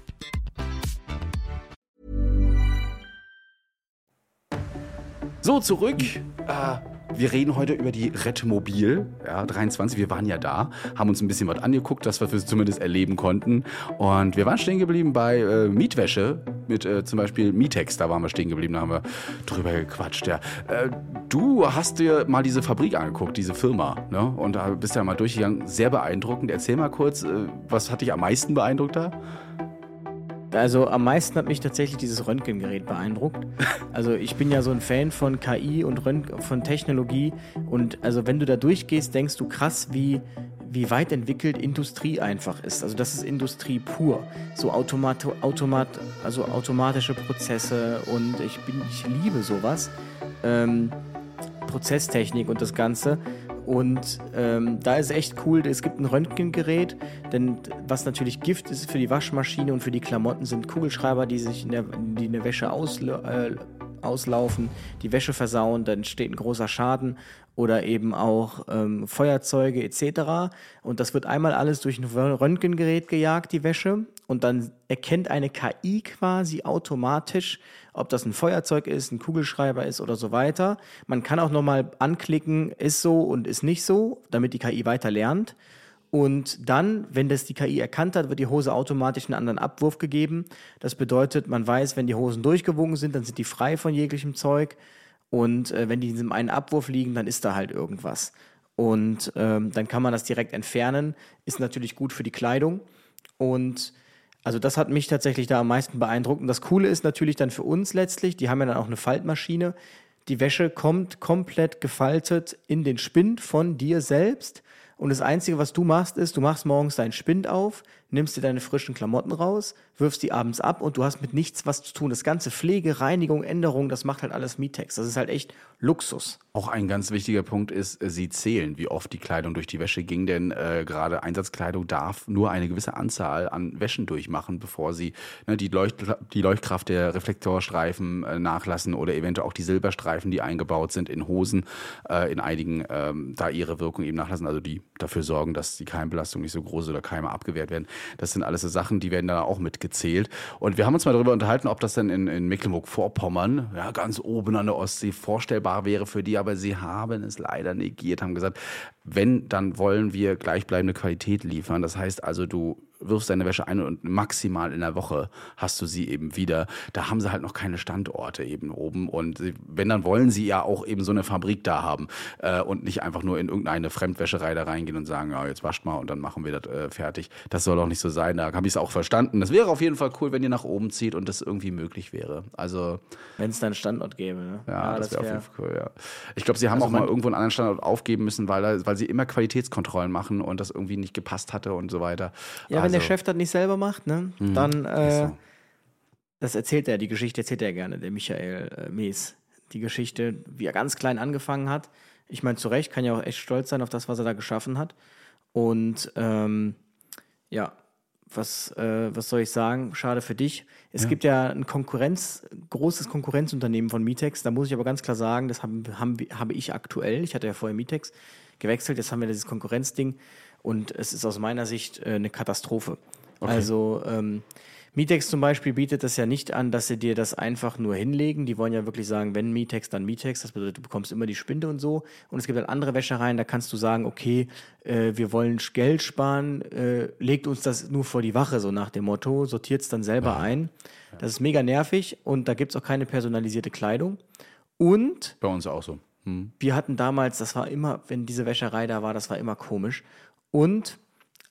So, zurück. Äh, wir reden heute über die Rettmobil ja, 23. Wir waren ja da, haben uns ein bisschen was angeguckt, das wir zumindest erleben konnten. Und wir waren stehen geblieben bei äh, Mietwäsche mit äh, zum Beispiel Mietex. Da waren wir stehen geblieben, da haben wir drüber gequatscht. Ja. Äh, du hast dir mal diese Fabrik angeguckt, diese Firma. Ne? Und da bist du ja mal durchgegangen. Sehr beeindruckend. Erzähl mal kurz, äh, was hat dich am meisten beeindruckt da? Also am meisten hat mich tatsächlich dieses Röntgengerät beeindruckt. Also ich bin ja so ein Fan von KI und Röntgen, von Technologie und also wenn du da durchgehst, denkst du krass, wie wie weit entwickelt Industrie einfach ist. Also das ist Industrie pur. So Automat, Automat, also automatische Prozesse und ich bin, ich liebe sowas. Ähm, Prozesstechnik und das Ganze. Und ähm, da ist echt cool, es gibt ein Röntgengerät, denn was natürlich Gift ist für die Waschmaschine und für die Klamotten sind Kugelschreiber, die sich in der, die in der Wäsche ausla äh, auslaufen, die Wäsche versauen, dann entsteht ein großer Schaden oder eben auch ähm, Feuerzeuge etc. Und das wird einmal alles durch ein Röntgengerät gejagt, die Wäsche. Und dann erkennt eine KI quasi automatisch, ob das ein Feuerzeug ist, ein Kugelschreiber ist oder so weiter. Man kann auch nochmal anklicken, ist so und ist nicht so, damit die KI weiter lernt. Und dann, wenn das die KI erkannt hat, wird die Hose automatisch einen anderen Abwurf gegeben. Das bedeutet, man weiß, wenn die Hosen durchgewogen sind, dann sind die frei von jeglichem Zeug. Und äh, wenn die in diesem einen Abwurf liegen, dann ist da halt irgendwas. Und ähm, dann kann man das direkt entfernen. Ist natürlich gut für die Kleidung. Und Also das hat mich tatsächlich da am meisten beeindruckt. Und das Coole ist natürlich dann für uns letztlich, die haben ja dann auch eine Faltmaschine. Die Wäsche kommt komplett gefaltet in den Spind von dir selbst. Und das Einzige, was du machst, ist, du machst morgens deinen Spind auf, nimmst dir deine frischen Klamotten raus, wirfst die abends ab und du hast mit nichts was zu tun. Das ganze Pflege, Reinigung, Änderung, das macht halt alles Mietex. Das ist halt echt Luxus. Auch ein ganz wichtiger Punkt ist, äh, sie zählen, wie oft die Kleidung durch die Wäsche ging, denn äh, gerade Einsatzkleidung darf nur eine gewisse Anzahl an Wäschen durchmachen, bevor sie ne, die, Leucht die Leuchtkraft der Reflektorstreifen äh, nachlassen oder eventuell auch die Silberstreifen, die eingebaut sind in Hosen, äh, in einigen ähm, da ihre Wirkung eben nachlassen, also die dafür sorgen, dass die Keimbelastung nicht so groß oder Keime abgewehrt werden. Das sind alles so Sachen, die werden da auch mitgezählt. Und wir haben uns mal darüber unterhalten, ob das denn in, in Mecklenburg-Vorpommern, ja, ganz oben an der Ostsee, vorstellbar wäre für die, aber sie haben es leider negiert, haben gesagt, wenn, dann wollen wir gleichbleibende Qualität liefern. Das heißt also, du wirfst deine Wäsche ein und maximal in der Woche hast du sie eben wieder. Da haben sie halt noch keine Standorte eben oben. Und wenn, dann wollen sie ja auch eben so eine Fabrik da haben äh, und nicht einfach nur in irgendeine Fremdwäscherei da reingehen und sagen, ja, jetzt wascht mal und dann machen wir das äh, fertig. Das soll auch nicht so sein. Da habe ich es auch verstanden. Das wäre auf jeden Fall cool, wenn ihr nach oben zieht und das irgendwie möglich wäre. Also wenn es da einen Standort gäbe. Ne? Ja, ja das, das wäre wär auf jeden Fall cool. Ja. Ich glaube, sie haben also auch mal irgendwo einen anderen Standort aufgeben müssen, weil, weil sie immer Qualitätskontrollen machen und das irgendwie nicht gepasst hatte und so weiter. Ja, wenn der Chef das nicht selber macht, ne, mhm. dann, äh, so. das erzählt er, die Geschichte erzählt er gerne, der Michael äh, Mees. Die Geschichte, wie er ganz klein angefangen hat. Ich meine, zu Recht kann ja auch echt stolz sein auf das, was er da geschaffen hat. Und ähm, ja, was, äh, was soll ich sagen? Schade für dich. Es ja. gibt ja ein Konkurrenz, großes Konkurrenzunternehmen von Mitex. Da muss ich aber ganz klar sagen, das haben, haben, habe ich aktuell. Ich hatte ja vorher Mitex gewechselt. Jetzt haben wir dieses Konkurrenzding und es ist aus meiner Sicht äh, eine Katastrophe. Okay. Also ähm, Mitex zum Beispiel bietet das ja nicht an, dass sie dir das einfach nur hinlegen. Die wollen ja wirklich sagen, wenn Mitex, dann Mitex. Das bedeutet, du bekommst immer die Spinde und so. Und es gibt dann andere Wäschereien, da kannst du sagen, okay, äh, wir wollen Geld sparen, äh, legt uns das nur vor die Wache, so nach dem Motto, sortiert es dann selber ja. ein. Das ist mega nervig und da gibt es auch keine personalisierte Kleidung. Und bei uns auch so. Hm. Wir hatten damals, das war immer, wenn diese Wäscherei da war, das war immer komisch. Und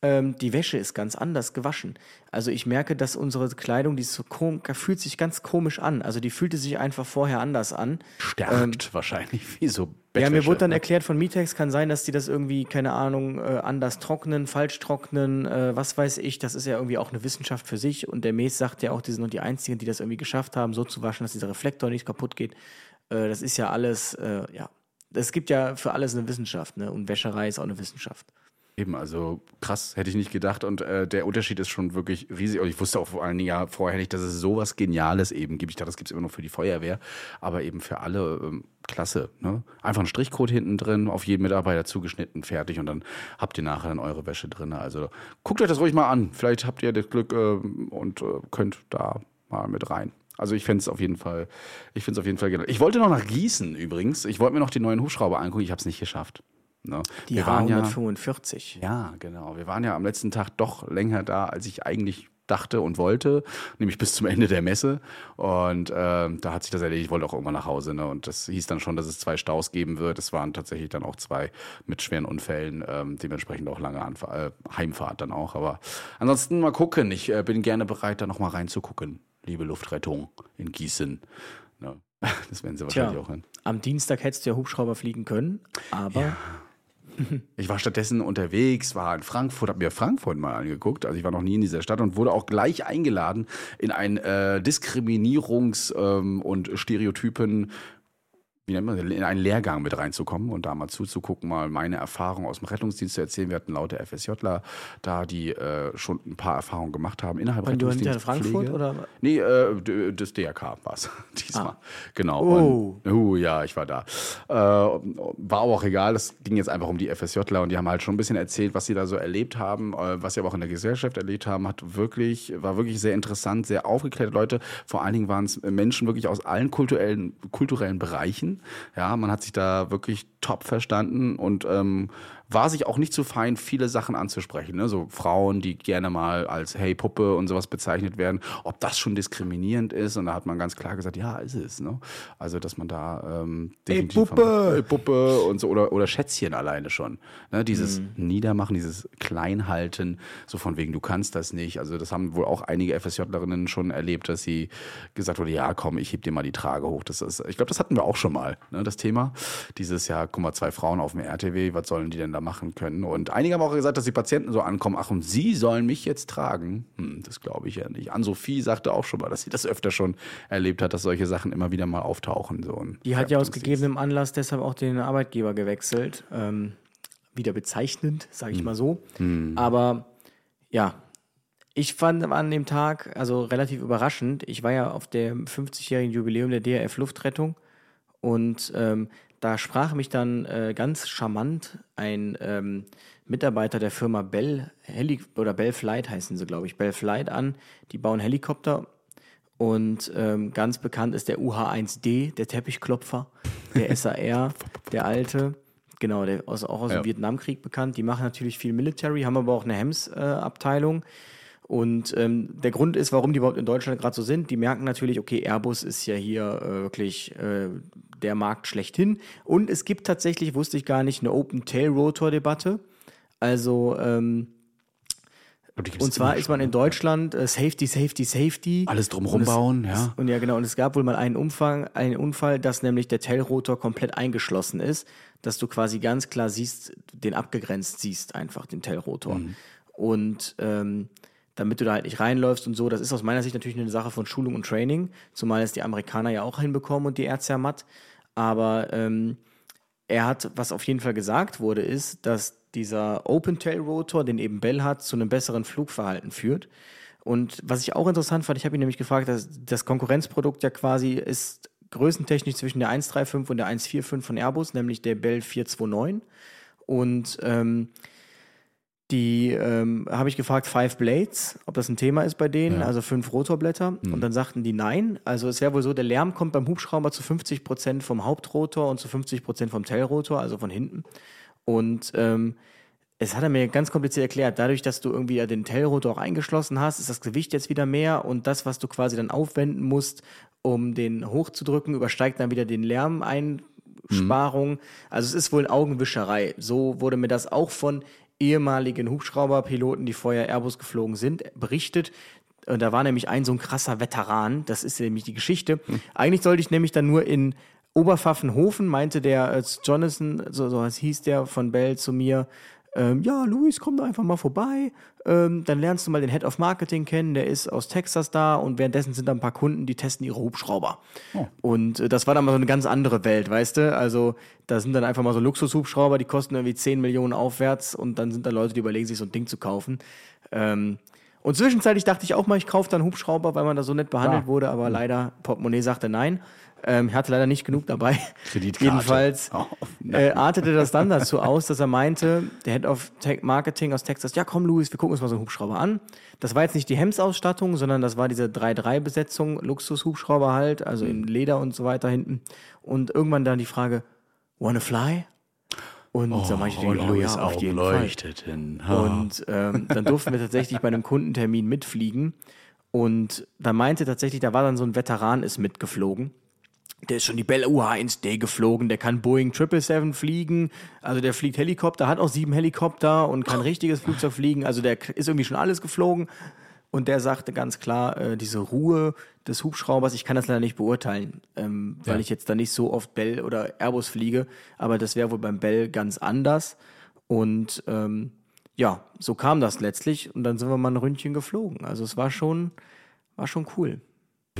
ähm, die Wäsche ist ganz anders gewaschen. Also ich merke, dass unsere Kleidung, die so fühlt sich ganz komisch an. Also die fühlte sich einfach vorher anders an. Stärkt ähm, wahrscheinlich, wie so Bettwäsche. Ja, mir wurde dann erklärt von Mitex, kann sein, dass die das irgendwie, keine Ahnung, äh, anders trocknen, falsch trocknen, äh, was weiß ich. Das ist ja irgendwie auch eine Wissenschaft für sich. Und der Mees sagt ja auch, die sind nur die Einzigen, die das irgendwie geschafft haben, so zu waschen, dass dieser Reflektor nicht kaputt geht. Äh, das ist ja alles, äh, ja. Es gibt ja für alles eine Wissenschaft, ne? Und Wäscherei ist auch eine Wissenschaft. Eben, also krass, hätte ich nicht gedacht. Und äh, der Unterschied ist schon wirklich riesig. Und ich wusste auch vor allen Dingen ja vorher nicht, dass es sowas Geniales eben gibt. Ich dachte, das gibt es immer nur für die Feuerwehr, aber eben für alle ähm, klasse. Ne? Einfach ein Strichcode hinten drin, auf jeden Mitarbeiter zugeschnitten, fertig und dann habt ihr nachher dann eure Wäsche drin. Also guckt euch das ruhig mal an. Vielleicht habt ihr das Glück äh, und äh, könnt da mal mit rein. Also ich finde es auf jeden Fall, ich finde es auf jeden Fall genial. Ich wollte noch nach Gießen übrigens. Ich wollte mir noch die neuen Hubschrauber angucken. Ich habe es nicht geschafft. Ne? Die wir waren 145. Ja, ja, genau. Wir waren ja am letzten Tag doch länger da, als ich eigentlich dachte und wollte, nämlich bis zum Ende der Messe. Und äh, da hat sich das erledigt. Ich wollte auch irgendwann nach Hause. Ne? Und das hieß dann schon, dass es zwei Staus geben wird. Es waren tatsächlich dann auch zwei mit schweren Unfällen, ähm, dementsprechend auch lange Anf äh, Heimfahrt dann auch. Aber ansonsten mal gucken. Ich äh, bin gerne bereit, da nochmal reinzugucken. Liebe Luftrettung in Gießen. Ne? Das werden sie wahrscheinlich Tja, auch hin. Am Dienstag hättest du ja Hubschrauber fliegen können, aber. Ja ich war stattdessen unterwegs, war in Frankfurt, habe mir Frankfurt mal angeguckt. Also ich war noch nie in dieser Stadt und wurde auch gleich eingeladen in ein äh, Diskriminierungs- ähm, und Stereotypen wie nennt man in einen Lehrgang mit reinzukommen und da mal zuzugucken, mal meine Erfahrungen aus dem Rettungsdienst zu erzählen. Wir hatten lauter FSJler da, die äh, schon ein paar Erfahrungen gemacht haben innerhalb Und Rettungsdienst. In Frankfurt Pflege. oder? Nee, äh, das DRK war es diesmal. Ah. Genau. Oh. Und, uh, ja, ich war da. Äh, war aber auch egal, es ging jetzt einfach um die FSJler und die haben halt schon ein bisschen erzählt, was sie da so erlebt haben, äh, was sie aber auch in der Gesellschaft erlebt haben, hat wirklich, war wirklich sehr interessant, sehr aufgeklärte Leute. Vor allen Dingen waren es Menschen wirklich aus allen kulturellen, kulturellen Bereichen ja, man hat sich da wirklich top verstanden und ähm, war sich auch nicht zu fein, viele Sachen anzusprechen. Ne? So Frauen, die gerne mal als Hey Puppe und sowas bezeichnet werden, ob das schon diskriminierend ist. Und da hat man ganz klar gesagt, ja, ist es. Ne? Also, dass man da ähm, Hey, definitiv Puppe! Von, hey, Puppe und so oder, oder Schätzchen alleine schon. Ne? Dieses Mhm. Niedermachen, dieses Kleinhalten, so von wegen, du kannst das nicht. Also, das haben wohl auch einige FSJlerinnen schon erlebt, dass sie gesagt wurde, ja, komm, ich heb dir mal die Trage hoch. Das ist, ich glaube, das hatten wir auch schon mal, ne, das Thema. Dieses, ja, guck mal, zwei Frauen auf dem RTW, was sollen die denn da machen können? Und einige haben auch gesagt, dass die Patienten so ankommen, ach, und sie sollen mich jetzt tragen. Hm, das glaube ich ja nicht. Ann-Sophie sagte auch schon mal, dass sie das öfter schon erlebt hat, dass solche Sachen immer wieder mal auftauchen. So Die hat ja aus gegebenem Anlass deshalb auch den Arbeitgeber gewechselt. Ähm, wieder bezeichnend, sage ich mal so. Aber ja, ich fand an dem Tag, also relativ überraschend, ich war ja auf dem 50-jährigen Jubiläum der DRF Luftrettung und ähm, da sprach mich dann äh, ganz charmant ein ähm, Mitarbeiter der Firma Bell Heli oder Bell Flight heißen sie, glaube ich, Bell Flight an. Die bauen Helikopter und ähm, ganz bekannt ist der UH-1D, der Teppichklopfer, der SAR, der alte. Genau, der aus, auch aus Ja. dem Vietnamkrieg bekannt. Die machen natürlich viel Military, haben aber auch eine Hems-Abteilung. Und ähm, der Grund ist, warum die überhaupt in Deutschland gerade so sind, die merken natürlich, okay, Airbus ist ja hier äh, wirklich äh, der Markt schlechthin. Und es gibt tatsächlich, wusste ich gar nicht, eine Open-Tail-Rotor-Debatte. Also, ähm, Und, zwar ist man in Deutschland äh, Safety, Safety, Safety. Alles drumherum bauen, ja. Und ja, genau. Und es gab wohl mal einen, Umfang, einen Unfall, dass nämlich der Tailrotor komplett eingeschlossen ist, dass du quasi ganz klar siehst, den abgegrenzt siehst, einfach den Tailrotor. Mhm. Und ähm, damit du da halt nicht reinläufst und so, das ist aus meiner Sicht natürlich eine Sache von Schulung und Training, zumal es die Amerikaner ja auch hinbekommen und die Ärzte ja matt. Aber ähm, er hat, was auf jeden Fall gesagt wurde, ist, dass dieser Open-Tail-Rotor, den eben Bell hat, zu einem besseren Flugverhalten führt. Und was ich auch interessant fand, ich habe ihn nämlich gefragt, dass das Konkurrenzprodukt ja quasi ist größentechnisch zwischen der 135 und der 145 von Airbus, nämlich der Bell 429. Und ähm, die ähm, habe ich gefragt, Five Blades, ob das ein Thema ist bei denen, also fünf Rotorblätter. Und dann sagten die nein. Also es wäre wohl so, der Lärm kommt beim Hubschrauber zu 50 Prozent vom Hauptrotor und zu 50 Prozent vom Tailrotor, also von hinten. Und ähm, es hat er mir ganz kompliziert erklärt. Dadurch, dass du irgendwie ja den Tailrotor auch eingeschlossen hast, ist das Gewicht jetzt wieder mehr und das, was du quasi dann aufwenden musst, um den hochzudrücken, übersteigt dann wieder den Lärmeinsparung. Also es ist wohl eine Augenwischerei. So wurde mir das auch von ehemaligen Hubschrauberpiloten, die vorher Airbus geflogen sind, berichtet. Und da war nämlich ein so ein krasser Veteran. Das ist nämlich die Geschichte. Eigentlich sollte ich nämlich dann nur in Oberpfaffenhofen, meinte der äh, Jonathan, so, so hieß der von Bell zu mir, ähm, ja, Luis, komm doch einfach mal vorbei. Ähm, dann lernst du mal den Head of Marketing kennen, der ist aus Texas da und währenddessen sind da ein paar Kunden, die testen ihre Hubschrauber. Und äh, das war dann mal so eine ganz andere Welt, weißt du? Also da sind dann einfach mal so Luxushubschrauber, die kosten irgendwie 10 Millionen aufwärts und dann sind da Leute, die überlegen sich so ein Ding zu kaufen. Ähm, und zwischenzeitlich dachte ich auch mal, ich kaufe da einen Hubschrauber, weil man da so nett behandelt Ja. wurde, aber leider, Portemonnaie sagte nein. Ähm, hatte leider nicht genug dabei. Kreditkarte. Jedenfalls Oh, äh, artete das dann dazu aus, dass er meinte, der Head of Tech Marketing aus Texas, ja komm Luis, wir gucken uns mal so einen Hubschrauber an. Das war jetzt nicht die Hems-Ausstattung, sondern das war diese 3-3-Besetzung, Luxus-Hubschrauber halt, also in Leder und so weiter hinten. Und irgendwann dann die Frage, wanna fly? Und da meinte ich, und oh, Louis ja, auf jeden Fall. leuchteten. Und ähm, dann durften wir tatsächlich bei einem Kundentermin mitfliegen. Und da meinte tatsächlich, da war dann so ein Veteran, ist mitgeflogen. Der ist schon die Bell UH-1D geflogen, der kann Boeing 777 fliegen, also der fliegt Helikopter, hat auch sieben Helikopter und kann richtiges Flugzeug fliegen, also der ist irgendwie schon alles geflogen. Und der sagte ganz klar, äh, diese Ruhe des Hubschraubers, ich kann das leider nicht beurteilen, ähm, weil Ja. ich jetzt da nicht so oft Bell oder Airbus fliege, aber das wäre wohl beim Bell ganz anders. Und ähm, ja, so kam das letztlich und dann sind wir mal ein Ründchen geflogen. Also es war schon, war schon cool.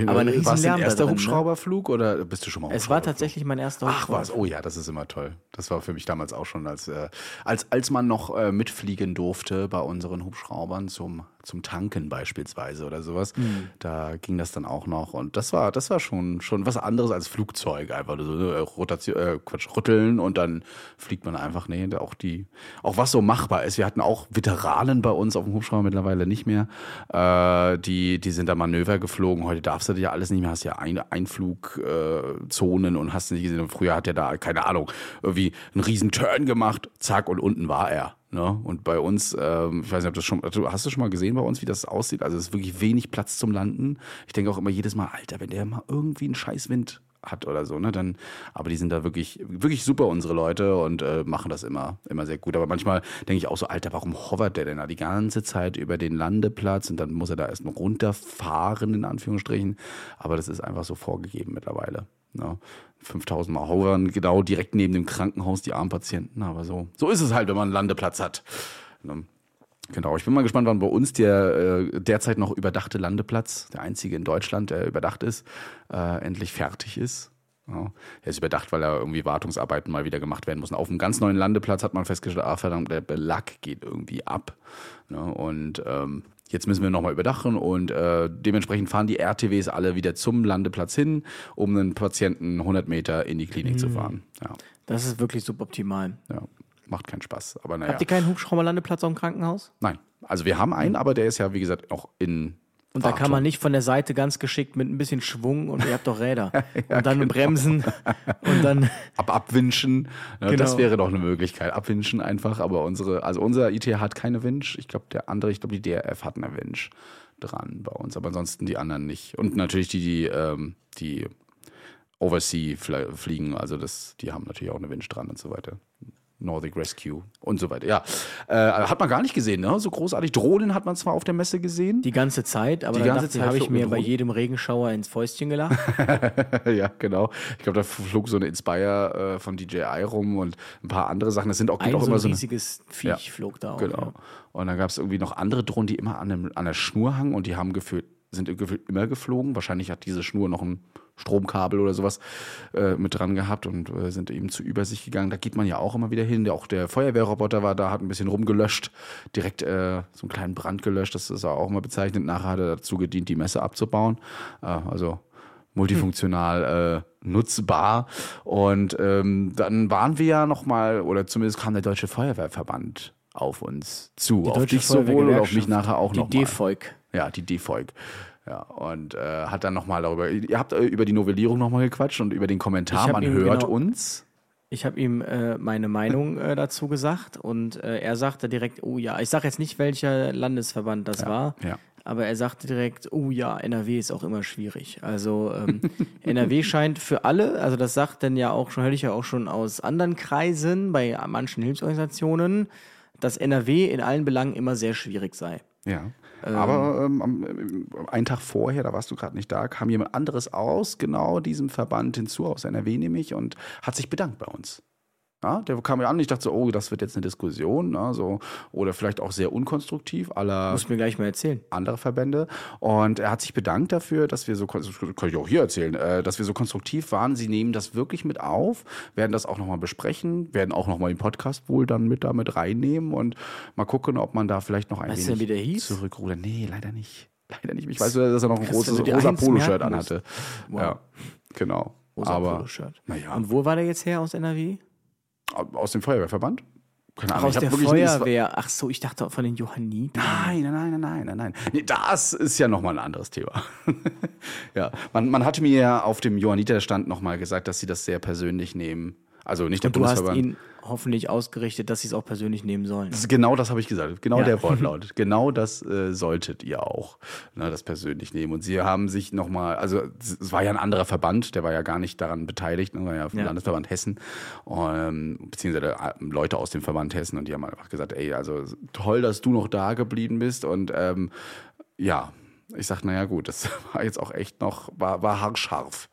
Aber ein riesen War es dein Lärm da erster drin, ne? Hubschrauberflug oder bist du schon mal Es war tatsächlich mein erster Ach Hubschrauber. was, oh ja, das ist immer toll. Das war für mich damals auch schon, als, äh, als, als man noch äh, mitfliegen durfte bei unseren Hubschraubern zum, zum Tanken beispielsweise oder sowas. Mhm. Da ging das dann auch noch. Und das war, das war schon, schon was anderes als Flugzeug. Einfach so äh, Rotation, äh, Quatsch, rütteln und dann fliegt man einfach. Nee, auch die, auch was so machbar ist. Wir hatten auch Veteranen bei uns auf dem Hubschrauber mittlerweile nicht mehr. Äh, die, die sind da Manöver geflogen. Heute darfst du ja alles nicht mehr. Hast ja ein, Einflugzonen äh, und hast nicht gesehen. Und früher hat ja da, keine Ahnung, irgendwie einen riesen Turn gemacht, zack, und unten war er. Ne? Und bei uns, ähm, ich weiß nicht, ob das schon, hast du schon mal gesehen bei uns, wie das aussieht? Also es ist wirklich wenig Platz zum Landen. Ich denke auch immer jedes Mal, Alter, wenn der mal irgendwie einen Scheißwind hat oder so, ne, dann, aber die sind da wirklich, wirklich super, unsere Leute, und äh, machen das immer, immer sehr gut. Aber manchmal denke ich auch so, Alter, warum hovert der denn da die ganze Zeit über den Landeplatz und dann muss er da erst mal runterfahren, in Anführungsstrichen. Aber das ist einfach so vorgegeben mittlerweile. Ne? 5000 Mal hovern, genau direkt neben dem Krankenhaus, die armen Patienten, aber so, so ist es halt, wenn man einen Landeplatz hat. Ne? Genau, ich bin mal gespannt, wann bei uns der äh, derzeit noch überdachte Landeplatz, der einzige in Deutschland, der überdacht ist, äh, endlich fertig ist. Ja, er ist überdacht, weil da irgendwie Wartungsarbeiten mal wieder gemacht werden müssen. Auf einem ganz neuen Landeplatz hat man festgestellt, ah verdammt, der Belag geht irgendwie ab. Ne? Und ähm, jetzt müssen wir nochmal überdachen und äh, dementsprechend fahren die RTWs alle wieder zum Landeplatz hin, um einen Patienten 100 Meter in die Klinik zu fahren. Ja, Das ist wirklich suboptimal. ja, macht keinen Spaß. Aber naja. Habt ihr keinen Hubschrauberlandeplatz am Krankenhaus? Nein, also wir haben einen, aber der ist ja, wie gesagt, auch in. Und da kann man nicht von der Seite ganz geschickt mit ein bisschen Schwung und ihr habt doch Räder. und dann bremsen und dann. Ab abwinschen. Ja, Genau. Das wäre doch eine Möglichkeit. Abwinschen einfach, aber unsere, also unser IT hat keine Winch. Ich glaube, der andere, ich glaube, die DRF hat eine Winch dran bei uns, aber ansonsten die anderen nicht. Und natürlich die, die, ähm, die Oversea fl- fliegen, also das, die haben natürlich auch eine Winch dran und so weiter. Nordic Rescue und so weiter. Ja, äh, hat man gar nicht gesehen, ne? So großartig. Drohnen hat man zwar auf der Messe gesehen. Die ganze Zeit, aber Die ganze Zeit habe ich mir bei jedem Regenschauer ins Fäustchen gelacht. ja, genau. Ich glaube, da flog so eine Inspire äh, von DJI rum und ein paar andere Sachen. Das sind auch, Ein auch so immer ein so eine, riesiges Viech Ja, flog da auch. Genau. Ja. Und dann gab es irgendwie noch andere Drohnen, die immer an, einem, an der Schnur hangen und die haben gefühlt, sind immer geflogen. Wahrscheinlich hat diese Schnur noch ein Stromkabel oder sowas äh, mit dran gehabt und äh, sind eben zu Übersicht gegangen. Da geht man ja auch immer wieder hin. Der, auch der Feuerwehrroboter war da, hat ein bisschen rumgelöscht, direkt äh, so einen kleinen Brand gelöscht. Das ist auch immer bezeichnet. Nachher hat er dazu gedient, die Messe abzubauen. Äh, also multifunktional äh, nutzbar. Und ähm, dann waren wir ja nochmal, oder zumindest kam der Deutsche Feuerwehrverband auf uns zu. auf dich sowohl und auf mich nachher auch Die nochmal. Ja, die D-Volk. Ja, und äh, hat dann nochmal darüber, ihr habt äh, über die Novellierung nochmal gequatscht und über den Kommentar, man hört genau- uns. Ich habe ihm äh, meine Meinung äh, dazu gesagt und äh, er sagte direkt, oh ja, ich sage jetzt nicht, welcher Landesverband das war, ja. aber er sagte direkt, oh ja, NRW ist auch immer schwierig. Also ähm, NRW scheint für alle, also das sagt dann ja auch schon, höre ich ja auch schon aus anderen Kreisen, bei manchen Hilfsorganisationen, dass NRW in allen Belangen immer sehr schwierig sei. Ja. Aber ähm, am- ähm, einen Tag vorher, da warst du gerade nicht da, kam jemand anderes aus genau diesem Verband hinzu, aus NRW nämlich, und hat sich bedankt bei uns. Ja, der kam mir an, ich dachte so, oh, das wird jetzt eine Diskussion, ne, so, oder vielleicht auch sehr unkonstruktiv, aller Muss mir gleich mal erzählen. andere Verbände. Und er hat sich bedankt dafür, dass wir so, das kann ich auch hier erzählen, äh, dass wir so konstruktiv waren. Sie nehmen das wirklich mit auf, werden das auch nochmal besprechen, werden auch nochmal den Podcast wohl dann mit damit reinnehmen und mal gucken, ob man da vielleicht noch ein Weißt du wenig wie der hieß? zurückrudert. Nee, leider nicht. Leider nicht. Ich weiß nur, dass er noch ein großes du rosa Poloshirt anhatte. Wow. Ja, genau. Rosa Poloshirt. naja, Und wo war der jetzt her aus NRW? Aus dem Feuerwehrverband? Keine Ahnung. aus ich der Feuerwehr. Ach so, ich dachte von den Johanniten. Nein, nein, nein, nein, nein, nein. Nee, das ist ja nochmal ein anderes Thema. ja, man, man hatte mir ja auf dem Johanniterstand nochmal gesagt, dass sie das sehr persönlich nehmen. Also nicht der Und du hast Bundesverband. ihn hoffentlich ausgerichtet, dass sie es auch persönlich nehmen sollen. Das genau das habe ich gesagt. Genau Ja. der Wortlaut. genau das äh, solltet ihr auch, ne, das persönlich nehmen. Und sie haben sich nochmal, also es war ja ein anderer Verband, der war ja gar nicht daran beteiligt, ne, war ja vom Ja. Landesverband Hessen, ähm, beziehungsweise äh, Leute aus dem Verband Hessen und die haben einfach gesagt, ey, also toll, dass du noch da geblieben bist und ähm, ja, ich sag, naja gut, das war jetzt auch echt noch, war, war haarscharf.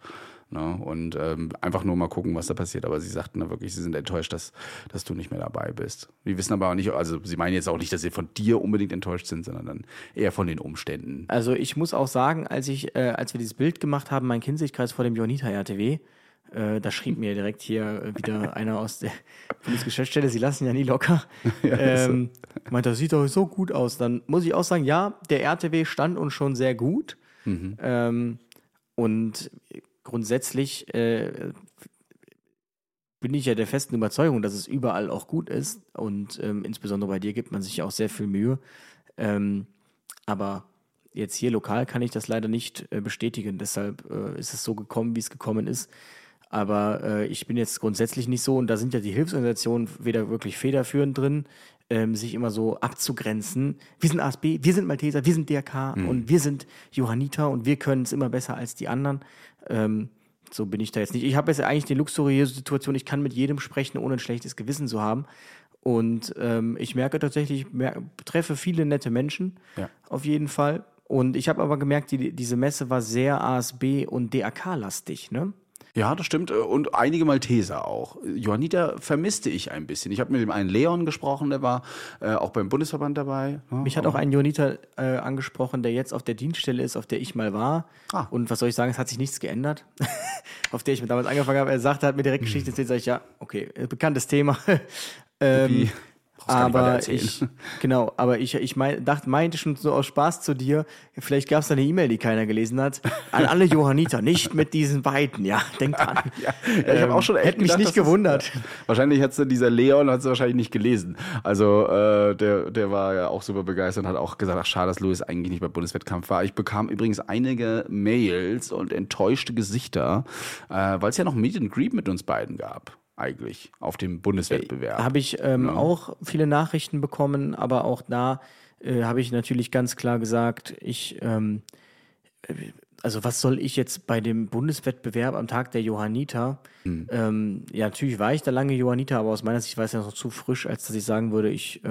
Ne? Und ähm, einfach nur mal gucken, was da passiert. Aber sie sagten da wirklich, sie sind enttäuscht, dass, dass du nicht mehr dabei bist. Die wissen aber auch nicht, also sie meinen jetzt auch nicht, dass sie von dir unbedingt enttäuscht sind, sondern dann eher von den Umständen. Also ich muss auch sagen, als ich, äh, als wir dieses Bild gemacht haben, mein Kinzigkreis vor dem Jonita RTW, äh, da schrieb mir direkt hier wieder einer aus der Bundesgeschäftsstelle, sie lassen ja nie locker. ähm, meint, das sieht doch so gut aus. Dann muss ich auch sagen, ja, der RTW stand uns schon sehr gut. Ähm, und grundsätzlich äh, bin ich ja der festen Überzeugung, dass es überall auch gut ist. Und ähm, insbesondere bei dir gibt man sich auch sehr viel Mühe. Ähm, aber jetzt hier lokal kann ich das leider nicht äh, bestätigen. Deshalb äh, ist es so gekommen, wie es gekommen ist. Aber äh, ich bin jetzt grundsätzlich nicht so und da sind ja die Hilfsorganisationen weder wirklich federführend drin, ähm, sich immer so abzugrenzen. Wir sind ASB, wir sind Malteser, wir sind DRK und wir sind Johanniter und wir können es immer besser als die anderen. Ähm, so bin ich da jetzt nicht. Ich habe jetzt eigentlich die luxuriöse Situation, ich kann mit jedem sprechen, ohne ein schlechtes Gewissen zu haben. Und ähm, ich merke tatsächlich, ich mer treffe viele nette Menschen, Ja. auf jeden Fall. Und ich habe aber gemerkt, die, diese Messe war sehr ASB und DAK-lastig, ne? Ja, das stimmt. Und einige Malteser auch. Johanniter vermisste ich ein bisschen. Ich habe mit dem einen Leon gesprochen, der war äh, auch beim Bundesverband dabei. Ja, Mich hat auch ein Joniter äh, angesprochen, der jetzt auf der Dienststelle ist, auf der ich mal war. Ah. Und was soll ich sagen, es hat sich nichts geändert, auf der ich mit damals angefangen habe. Er sagte, er hat mir direkt Geschichte erzählt, sage ich, ja, okay, äh, bekanntes Thema. ähm, Aber ich, genau, aber ich, ich mein, dachte, meinte schon so aus Spaß zu dir, vielleicht gab es da eine E-Mail, die keiner gelesen hat. An alle Johanniter, nicht mit diesen beiden, ja, denkt dran. Ja, ja, ich habe auch schon echt Hätte mich nicht das- gewundert. ja. Wahrscheinlich hättest du dieser Leon hat wahrscheinlich nicht gelesen. Also äh, der, der war ja auch super begeistert und hat auch gesagt, ach schade, dass Louis eigentlich nicht beim Bundeswettkampf war. Ich bekam übrigens einige Mails und enttäuschte Gesichter, äh, weil es ja noch Meet and Greet mit uns beiden gab, eigentlich, auf dem Bundeswettbewerb. Habe ich ähm, auch viele Nachrichten bekommen, aber auch da äh, habe ich natürlich ganz klar gesagt, ich, ähm, äh, also was soll ich jetzt bei dem Bundeswettbewerb am Tag der Johanniter? Hm. Ähm, ja, natürlich war ich da lange Johanniter, aber aus meiner Sicht war es ja noch zu frisch, als dass ich sagen würde, ich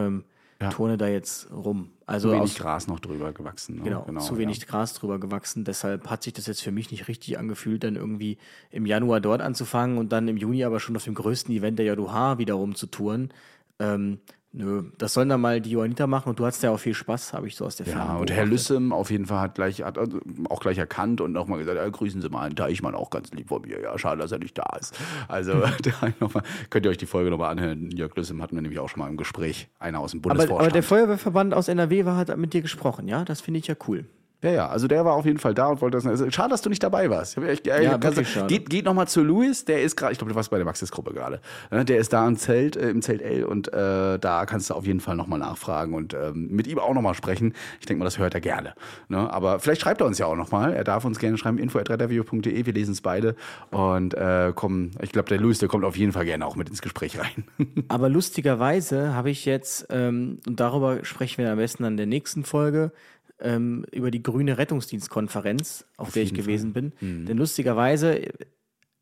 ähm, turne da jetzt rum. Also so aus, wenig Gras noch drüber gewachsen. Ne? Genau, zu wenig Ja. Gras drüber gewachsen. Deshalb hat sich das jetzt für mich nicht richtig angefühlt, dann irgendwie im Januar dort anzufangen und dann im Juni aber schon auf dem größten Event der JOH wiederum zu touren. Ähm, nö, das sollen dann mal die Johanniter machen und du hattest ja auch viel Spaß, habe ich so aus der Ferne Ja, und beobachtet. Herr Lüssem auf jeden Fall hat gleich hat also auch gleich erkannt und nochmal gesagt, ja, grüßen Sie mal einen Deichmann auch ganz lieb von mir. Ja, schade, dass er nicht da ist. Also mal, könnt ihr euch die Folge nochmal anhören. Jörg Lüssem hatten wir nämlich auch schon mal im Gespräch. Einer aus dem aber, Bundesvorstand. aber der Feuerwehrverband aus NRW war, hat mit dir gesprochen, ja? Das finde ich ja cool. Ja, ja, also der war auf jeden Fall da und wollte das. Also, schade, dass du nicht dabei warst. Ich echt, ja, wirklich schade. Geht, geht nochmal zu Luis, der ist gerade, ich glaube, du warst bei der Maxis-Gruppe gerade. Ne, Der ist da im Zelt, äh, im Zelt L und äh, da kannst du auf jeden Fall nochmal nachfragen und ähm, mit ihm auch nochmal sprechen. Ich denke mal, das hört er gerne. Ne? Aber vielleicht schreibt er uns ja auch nochmal. Er darf uns gerne schreiben, info.retterview.de, wir lesen es beide. Und äh, kommen, ich glaube, der Luis, der kommt auf jeden Fall gerne auch mit ins Gespräch rein. Aber lustigerweise habe ich jetzt, ähm, und darüber sprechen wir am besten an der nächsten Folge, ähm, über die grüne Rettungsdienstkonferenz, auf, der ich gewesen bin. Denn lustigerweise,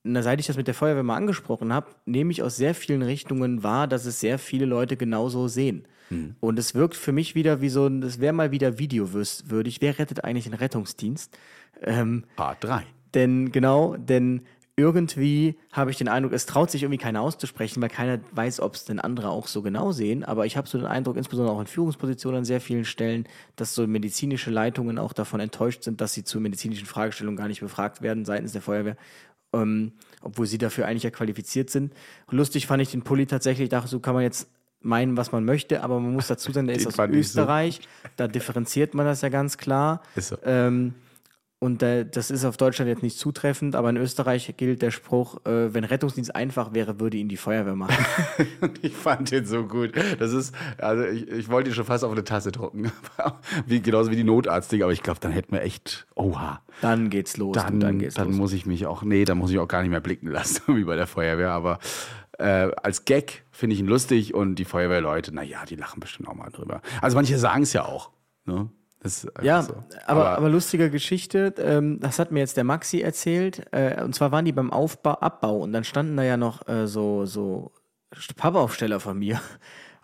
na, seit ich das mit der Feuerwehr mal angesprochen habe, nehme ich aus sehr vielen Richtungen wahr, dass es sehr viele Leute genauso sehen. Und es wirkt für mich wieder wie so ein, das wäre mal wieder videowürdig. Wer rettet eigentlich den Rettungsdienst? Ähm, Part 3. denn genau, denn irgendwie habe ich den Eindruck, es traut sich irgendwie keiner auszusprechen, weil keiner weiß, ob es denn andere auch so genau sehen. Aber ich habe so den Eindruck, insbesondere auch in Führungspositionen an sehr vielen Stellen, dass so medizinische Leitungen auch davon enttäuscht sind, dass sie zu medizinischen Fragestellungen gar nicht befragt werden seitens der Feuerwehr. Ähm, obwohl sie dafür eigentlich ja qualifiziert sind. Lustig fand ich den Pulli tatsächlich, dachte, so kann man jetzt meinen, was man möchte, aber man muss dazu sagen, der ist aus fand ich so. Österreich. Da differenziert man das ja ganz klar. Ist so. Ähm, und äh, das ist auf Deutschland jetzt nicht zutreffend, aber in Österreich gilt der Spruch, äh, wenn Rettungsdienst einfach wäre, würde ihn die Feuerwehr machen. Ich fand den so gut. Das ist, also ich, ich wollte ihn schon fast auf eine Tasse drucken. wie, genauso wie die Notarztding, aber ich glaube, dann hätten wir echt, oha. Dann geht's los. Dann, dann, dann geht's los. muss ich mich auch, nee, dann muss ich auch gar nicht mehr blicken lassen, wie bei der Feuerwehr. Aber äh, als Gag finde ich ihn lustig und die Feuerwehrleute, naja, die lachen bestimmt auch mal drüber. Also manche sagen es ja auch. Ne? Ja, so. aber, aber, lustige Geschichte, ähm, das hat mir jetzt der Maxi erzählt. Äh, und zwar waren die beim Aufbau, Abbau und dann standen da ja noch äh, so, so Pappaufsteller von mir.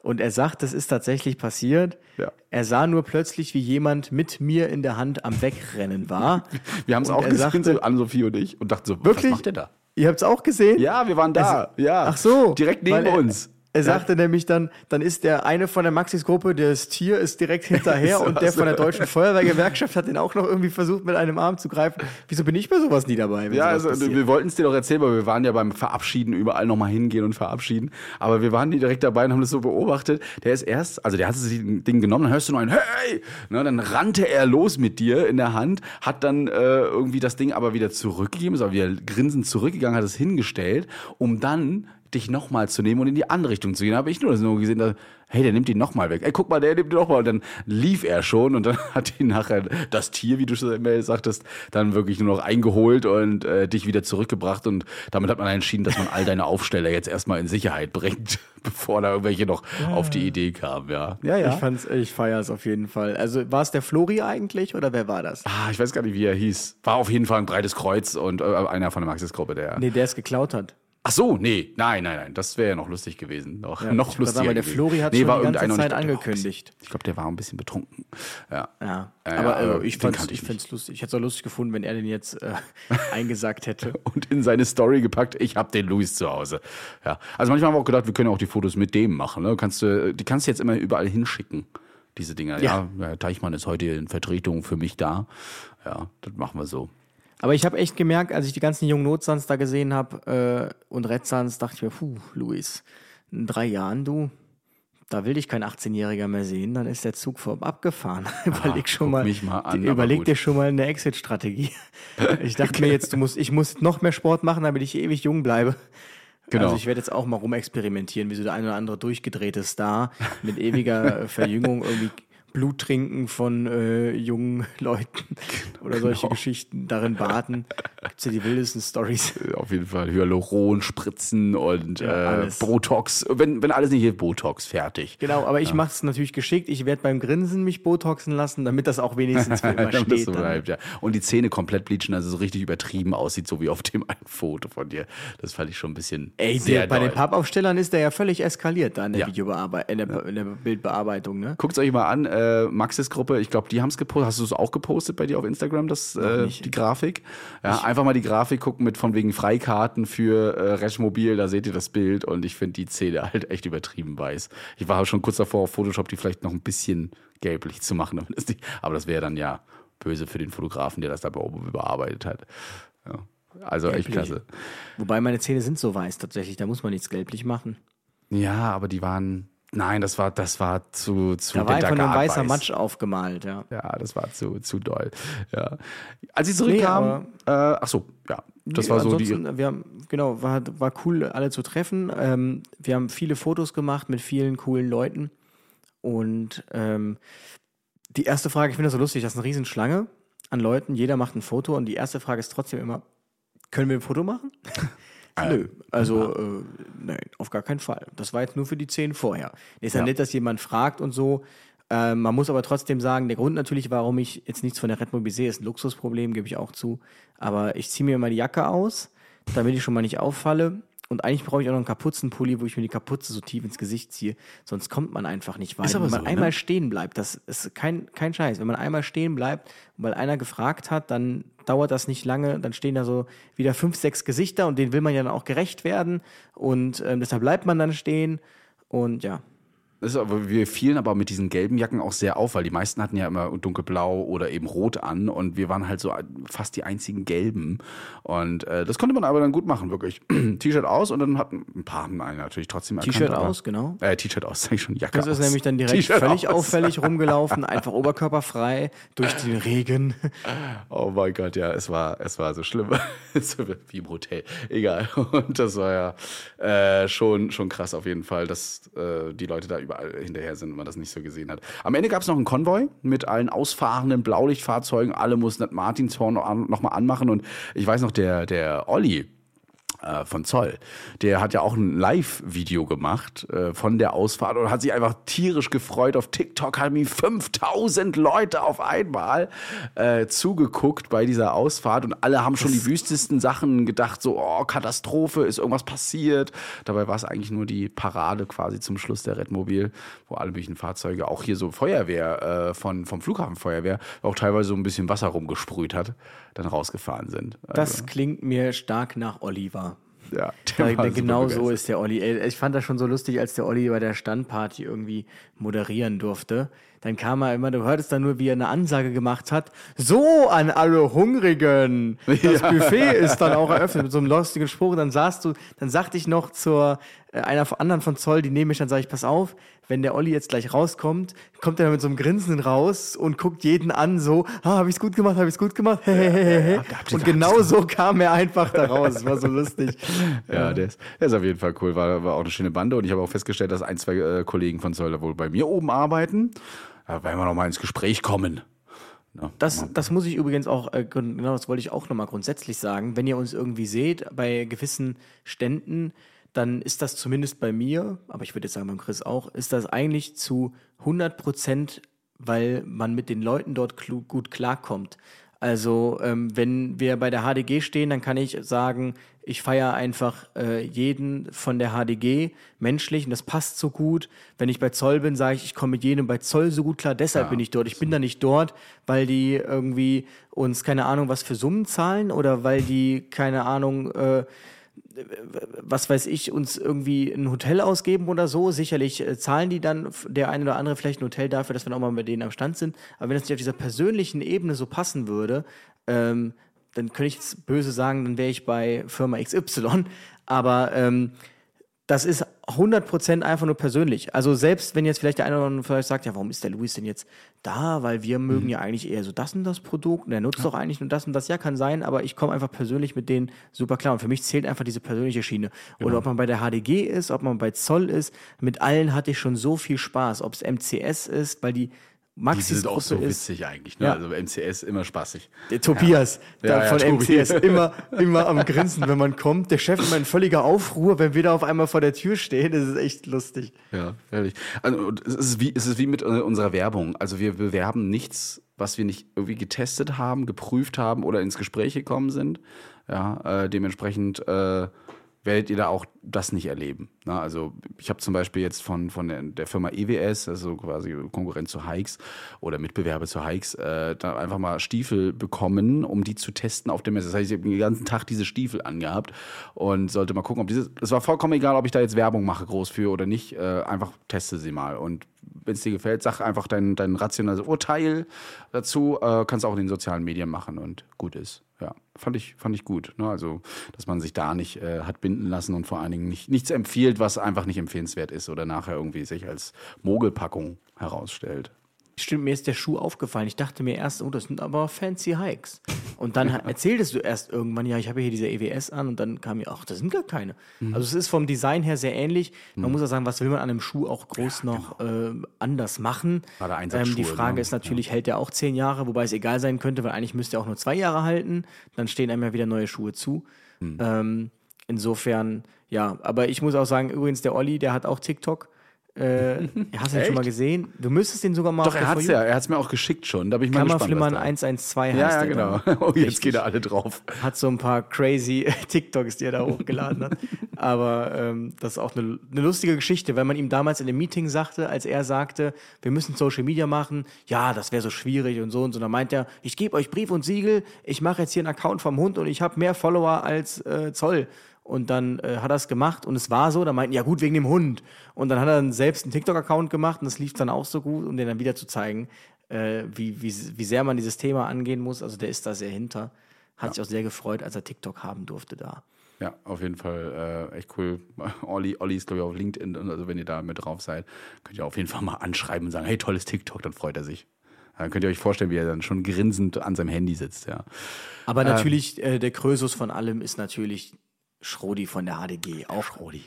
Und er sagt, das ist tatsächlich passiert. Ja. Er sah nur plötzlich, wie jemand mit mir in der Hand am Wegrennen war. wir haben es auch gesehen, so Ann-Sophie und ich, und dachten so, Wirklich? was macht der da? Ihr habt es auch gesehen? Ja, wir waren da. ja. Ach so. Direkt neben er, uns. Er sagte nämlich dann, dann ist der eine von der Maxis-Gruppe, das Tier ist direkt hinterher So, und der von der Deutschen Feuerwehrgewerkschaft hat den auch noch irgendwie versucht, mit einem Arm zu greifen. Wieso bin ich bei sowas nie dabei? Ja, also passiert? wir wollten es dir doch erzählen, weil wir waren ja beim Verabschieden überall nochmal hingehen und verabschieden. Aber wir waren nie direkt dabei und haben das so beobachtet. Der ist erst, also der hat sich das Ding genommen, dann hörst du nur ein Hey! Ne, dann rannte er los mit dir in der Hand, hat dann äh, irgendwie das Ding aber wieder zurückgegeben, ist aber wieder grinsend zurückgegangen, hat es hingestellt, um dann dich nochmal zu nehmen und in die andere Richtung zu gehen. Da habe ich nur das nur gesehen, dass, hey, der nimmt ihn nochmal weg. Ey, guck mal, der nimmt ihn nochmal. Und dann lief er schon und dann hat ihn nachher das Tier, wie du schon sagtest, dann wirklich nur noch eingeholt und äh, dich wieder zurückgebracht. Und damit hat man entschieden, dass man all deine Aufsteller jetzt erstmal in Sicherheit bringt, bevor da irgendwelche noch auf die Idee kamen, ja. Ja, ja. Ich fand's, ich feier's auf jeden Fall. Also war es der Flori eigentlich oder wer war das? Ah, ich weiß gar nicht, wie er hieß. War auf jeden Fall ein breites Kreuz und äh, einer von der Maxis-Gruppe, der. Nee, der es geklaut hat. Ach so, nee, nein, nein, nein, das wäre ja noch lustig gewesen. Noch, Ja, noch lustiger. sagen, der. Flori hat nee, schon die ganze Zeit angekündigt. Ich glaube, der war ein bisschen betrunken. Ja. Ja. Aber aber ich ich find's lustig. Ich hätte es auch lustig gefunden, wenn er den jetzt äh, eingesagt hätte. Und in seine Story gepackt, ich habe den Luis zu Hause. Ja. Also manchmal haben wir auch gedacht, wir können auch die Fotos mit dem machen. Ne? Kannst du, die kannst du jetzt immer überall hinschicken, diese Dinger. Ja, Ja. ja Teichmann ist heute in Vertretung für mich da. Ja, das machen wir so. Aber ich habe echt gemerkt, als ich die ganzen jungen Notsans da gesehen habe äh, und Red Suns, dachte ich mir, puh, Luis, in drei Jahren, du, da will dich kein 18-Jähriger mehr sehen, dann ist der Zug vorab abgefahren. überleg schon mal, mich mal an, überleg dir schon mal eine Exit-Strategie. ich dachte mir jetzt, du musst, ich muss noch mehr Sport machen, damit ich ewig jung bleibe. Genau. Also ich werde jetzt auch mal rumexperimentieren, wie so der ein oder andere durchgedrehte Star mit ewiger Verjüngung irgendwie Blut trinken von äh, jungen Leuten oder solche Geschichten, darin baden. Gibt's ja die wildesten Stories. Auf jeden Fall Hyaluron, Spritzen und Ja, äh. Botox. Wenn, wenn alles nicht hier Botox, fertig. Genau, aber ich mache es natürlich geschickt. Ich werde beim Grinsen mich botoxen lassen, damit das auch wenigstens für immer steht. so bleibt, ja. Und die Zähne komplett bleachen, also so richtig übertrieben aussieht, so wie auf dem einen Foto von dir. Das fand ich schon ein bisschen Ey, sehr der, bei den. Pappaufstellern ist der ja völlig eskaliert da in der Ja. Videobearbeitung, in, der- in der Bildbearbeitung, ne? Guckt euch mal an, äh, Maxis Gruppe, ich glaube, die haben es gepostet. Hast du es auch gepostet bei dir auf Instagram, das, äh, die Grafik? Ja, einfach mal die Grafik gucken mit von wegen Freikarten für äh, Rechmobil, da seht ihr das Bild und ich finde die Zähne halt echt übertrieben weiß. Ich war schon kurz davor, auf Photoshop die vielleicht noch ein bisschen gelblich zu machen, aber das wäre dann ja böse für den Fotografen, der das da be- bearbeitet hat. Ja. Also echt Gelblich. klasse. Wobei meine Zähne sind so weiß tatsächlich, da muss man nichts gelblich machen. Ja, aber die waren, nein, das war, das war zu, zu Da war einfach nur ein weißer weiß. Matsch aufgemalt, ja. Ja, das war zu, zu doll. Ja. Als ich zurückkam, äh, ach so, ja, das Nee, war so die. Wir haben, genau, war, war cool, alle zu treffen. Ähm, wir haben viele Fotos gemacht mit vielen coolen Leuten. Und ähm, die erste Frage, ich finde das so lustig, das ist eine Riesenschlange an Leuten. Jeder macht ein Foto und die erste Frage ist trotzdem immer, können wir ein Foto machen? Nö, also äh, nein, auf gar keinen Fall. Das war jetzt nur für die zehn vorher. Ist ja, Ja. nett, dass jemand fragt und so. Ähm, man muss aber trotzdem sagen, der Grund natürlich, warum ich jetzt nichts von der Red Bull sehe, ist ein Luxusproblem, gebe ich auch zu. Aber ich ziehe mir mal die Jacke aus, damit ich schon mal nicht auffalle. Und eigentlich brauche ich auch noch einen Kapuzenpulli, wo ich mir die Kapuze so tief ins Gesicht ziehe. Sonst kommt man einfach nicht weiter. Wenn man so, ne? einmal stehen bleibt, das ist kein, kein Scheiß. Wenn man einmal stehen bleibt, weil einer gefragt hat, dann dauert das nicht lange. Dann stehen da so wieder fünf, sechs Gesichter und denen will man ja dann auch gerecht werden. Und ähm, deshalb bleibt man dann stehen. Und ja, ist aber, wir fielen aber mit diesen gelben Jacken auch sehr auf, weil die meisten hatten ja immer dunkelblau oder eben rot an und wir waren halt so fast die einzigen gelben. Und äh, das konnte man aber dann gut machen, wirklich. T-Shirt aus und dann hatten ein paar haben einen natürlich trotzdem erkannt, T-Shirt aus, genau. Äh, T-Shirt aus, sag ich schon, Jacke Das aus. ist nämlich dann direkt völlig aus. auffällig rumgelaufen, einfach oberkörperfrei durch den Regen. Oh mein Gott, ja, es war, es war so schlimm. So Wie im Hotel. Egal. Und das war ja äh, schon, schon krass auf jeden Fall, dass äh, die Leute da überall hinterher sind und man das nicht so gesehen hat. Am Ende gab es noch einen Konvoi mit allen ausfahrenden Blaulichtfahrzeugen. Alle mussten das Martinshorn noch, an, noch mal anmachen. Und ich weiß noch, der, der Olli, äh, von Zoll. Der hat ja auch ein Live-Video gemacht äh, von der Ausfahrt und hat sich einfach tierisch gefreut. Auf TikTok haben ihm 5000 Leute auf einmal äh, zugeguckt bei dieser Ausfahrt und alle haben schon die wüstesten Sachen gedacht, so, oh, Katastrophe, ist irgendwas passiert. Dabei war es eigentlich nur die Parade quasi zum Schluss der Redmobil, wo alle möglichen Fahrzeuge, auch hier so Feuerwehr äh, von, vom Flughafenfeuerwehr, auch teilweise so ein bisschen Wasser rumgesprüht hat, dann rausgefahren sind. Das klingt mir stark nach Oliver. Ja, Ja, super genau so begeistert. ist der Olli. Ich fand das schon so lustig, als der Olli bei der Standparty irgendwie moderieren durfte. Dann kam er immer, du hörtest dann nur, wie er eine Ansage gemacht hat. So an alle Hungrigen. Das Buffet ist dann auch eröffnet mit so einem lustigen Spruch. Dann saßt du, dann sagte ich noch zur äh, einer anderen von Zoll, die neben mich, dann sage ich, pass auf, wenn der Olli jetzt gleich rauskommt, kommt er mit so einem Grinsen raus und guckt jeden an, so, ah, habe ich's gut gemacht, habe ich's gut gemacht, hehehehe. habt ihr- Und genau so kam er einfach da raus. Es war so lustig. Ja, der, ist, der ist auf jeden Fall cool. War, war auch eine schöne Bande und ich habe auch festgestellt, dass ein, zwei äh, Kollegen von Zolder wohl bei mir oben arbeiten. Da werden wir noch mal ins Gespräch kommen. Ja, Das, das muss ich übrigens auch, äh, genau das wollte ich auch nochmal grundsätzlich sagen. Wenn ihr uns irgendwie seht bei gewissen Ständen, dann ist das zumindest bei mir, aber ich würde jetzt sagen beim Chris auch, ist das eigentlich zu 100 Prozent, weil man mit den Leuten dort gut klarkommt. Also ähm, wenn wir bei der HDG stehen, dann kann ich sagen, ich feiere einfach äh, jeden von der HDG menschlich und das passt so gut. Wenn ich bei Zoll bin, sage ich, ich komme mit jedem bei Zoll so gut klar, deshalb bin ich dort. Ich bin da nicht dort, weil die irgendwie uns keine Ahnung was für Summen zahlen oder weil die keine Ahnung äh, was weiß ich, uns irgendwie ein Hotel ausgeben oder so. Sicherlich äh, zahlen die dann der eine oder andere vielleicht ein Hotel dafür, dass wir auch mal bei denen am Stand sind. Aber wenn das nicht auf dieser persönlichen Ebene so passen würde, ähm, dann könnte ich jetzt böse sagen, dann wäre ich bei Firma XY. Aber ähm, das ist 100% einfach nur persönlich. Also selbst wenn jetzt vielleicht der eine oder andere vielleicht sagt, ja, warum ist der Luis denn jetzt da? Weil wir mögen ja eigentlich eher so das und das Produkt und er nutzt doch eigentlich nur das und das. Ja, kann sein, aber ich komme einfach persönlich mit denen super klar. Und für mich zählt einfach diese persönliche Schiene. Oder ob man bei der HDG ist, ob man bei Zoll ist, mit allen hatte ich schon so viel Spaß. Ob es MCS ist, weil die Die sind Maxis auch Gruppe so ist. witzig eigentlich. Ne? Ja. Also MCS immer spaßig. Der Tobias Ja, ja, von Tobi. MCS immer, immer am Grinsen, wenn man kommt. Der Chef immer in völliger Aufruhr, wenn wir da auf einmal vor der Tür stehen. Das ist echt lustig. Ja, ehrlich. Also, es, ist wie, es ist wie mit äh, unserer Werbung. Also wir bewerben nichts, was wir nicht irgendwie getestet haben, geprüft haben oder ins Gespräch gekommen sind. Ja, äh, dementsprechend äh, werdet ihr da auch das nicht erleben. Na, also ich habe zum Beispiel jetzt von, von der, Firma EWS, also quasi Konkurrent zu Hikes oder Mitbewerber zu Hikes, äh, da einfach mal Stiefel bekommen, um die zu testen auf der Messe. Das heißt, ich habe den ganzen Tag diese Stiefel angehabt und sollte mal gucken, ob dieses. Es war vollkommen egal, ob ich da jetzt Werbung mache, groß für oder nicht. Äh, einfach teste sie mal. Und wenn es dir gefällt, sag einfach dein, dein rationales Urteil dazu. Äh, kannst auch in den sozialen Medien machen und gut ist. Ja, fand ich, fand ich gut. Ne? Also, dass man sich da nicht äh, hat binden lassen und vor allen Dingen nicht, nichts empfiehlt, was einfach nicht empfehlenswert ist oder nachher irgendwie sich als Mogelpackung herausstellt. Stimmt, mir ist der Schuh aufgefallen. Ich dachte mir erst, oh, das sind aber fancy Hikes. Und dann erzähltest du erst irgendwann, ja, ich habe hier diese EWS an und dann kam mir, ach, das sind gar keine. Mhm. Also es ist vom Design her sehr ähnlich. Man muss auch sagen, was will man an einem Schuh auch groß noch äh, anders machen? genau. Ähm, die Frage ne? ist natürlich, hält der auch zehn Jahre, wobei es egal sein könnte, weil eigentlich müsste er auch nur zwei Jahre halten. Dann stehen einem ja wieder neue Schuhe zu. Mhm. Ähm, insofern, ja, aber ich muss auch sagen, übrigens, der Olli, der hat auch TikTok. Äh, hast du ihn schon mal gesehen? Du müsstest den sogar mal Doch, er hat's ja, er hat's mir auch geschickt schon. Da bin ich mal gespannt. Kammerflimmern was da- 112 heißt Ja, ja, der genau. Oh, jetzt Richtig. geht er alle drauf. Hat so ein paar crazy TikToks, die er da hochgeladen hat. Aber ähm, das ist auch eine, eine lustige Geschichte, weil man ihm damals in dem Meeting sagte, als er sagte, wir müssen Social Media machen, ja, das wäre so schwierig und so und so. Dann meint er, ich gebe euch Brief und Siegel, ich mache jetzt hier einen Account vom Hund und ich habe mehr Follower als äh, Zoll. Und dann äh, hat er es gemacht und es war so, da meinten, ja gut, wegen dem Hund. Und dann hat er dann selbst einen TikTok-Account gemacht und das lief dann auch so gut, um den dann wieder zu zeigen, äh, wie, wie, wie sehr man dieses Thema angehen muss. Also der ist da sehr hinter. Hat sich auch sehr gefreut, als er TikTok haben durfte da. Ja, auf jeden Fall äh, echt cool. Olli, Olli ist, glaube ich, auf LinkedIn. Also, wenn ihr da mit drauf seid, könnt ihr auf jeden Fall mal anschreiben und sagen: Hey, tolles TikTok, dann freut er sich. Dann könnt ihr euch vorstellen, wie er dann schon grinsend an seinem Handy sitzt. Ja, Aber natürlich, äh, der Krösus von allem ist natürlich Schrodi von der HDG. Auch Schrodi.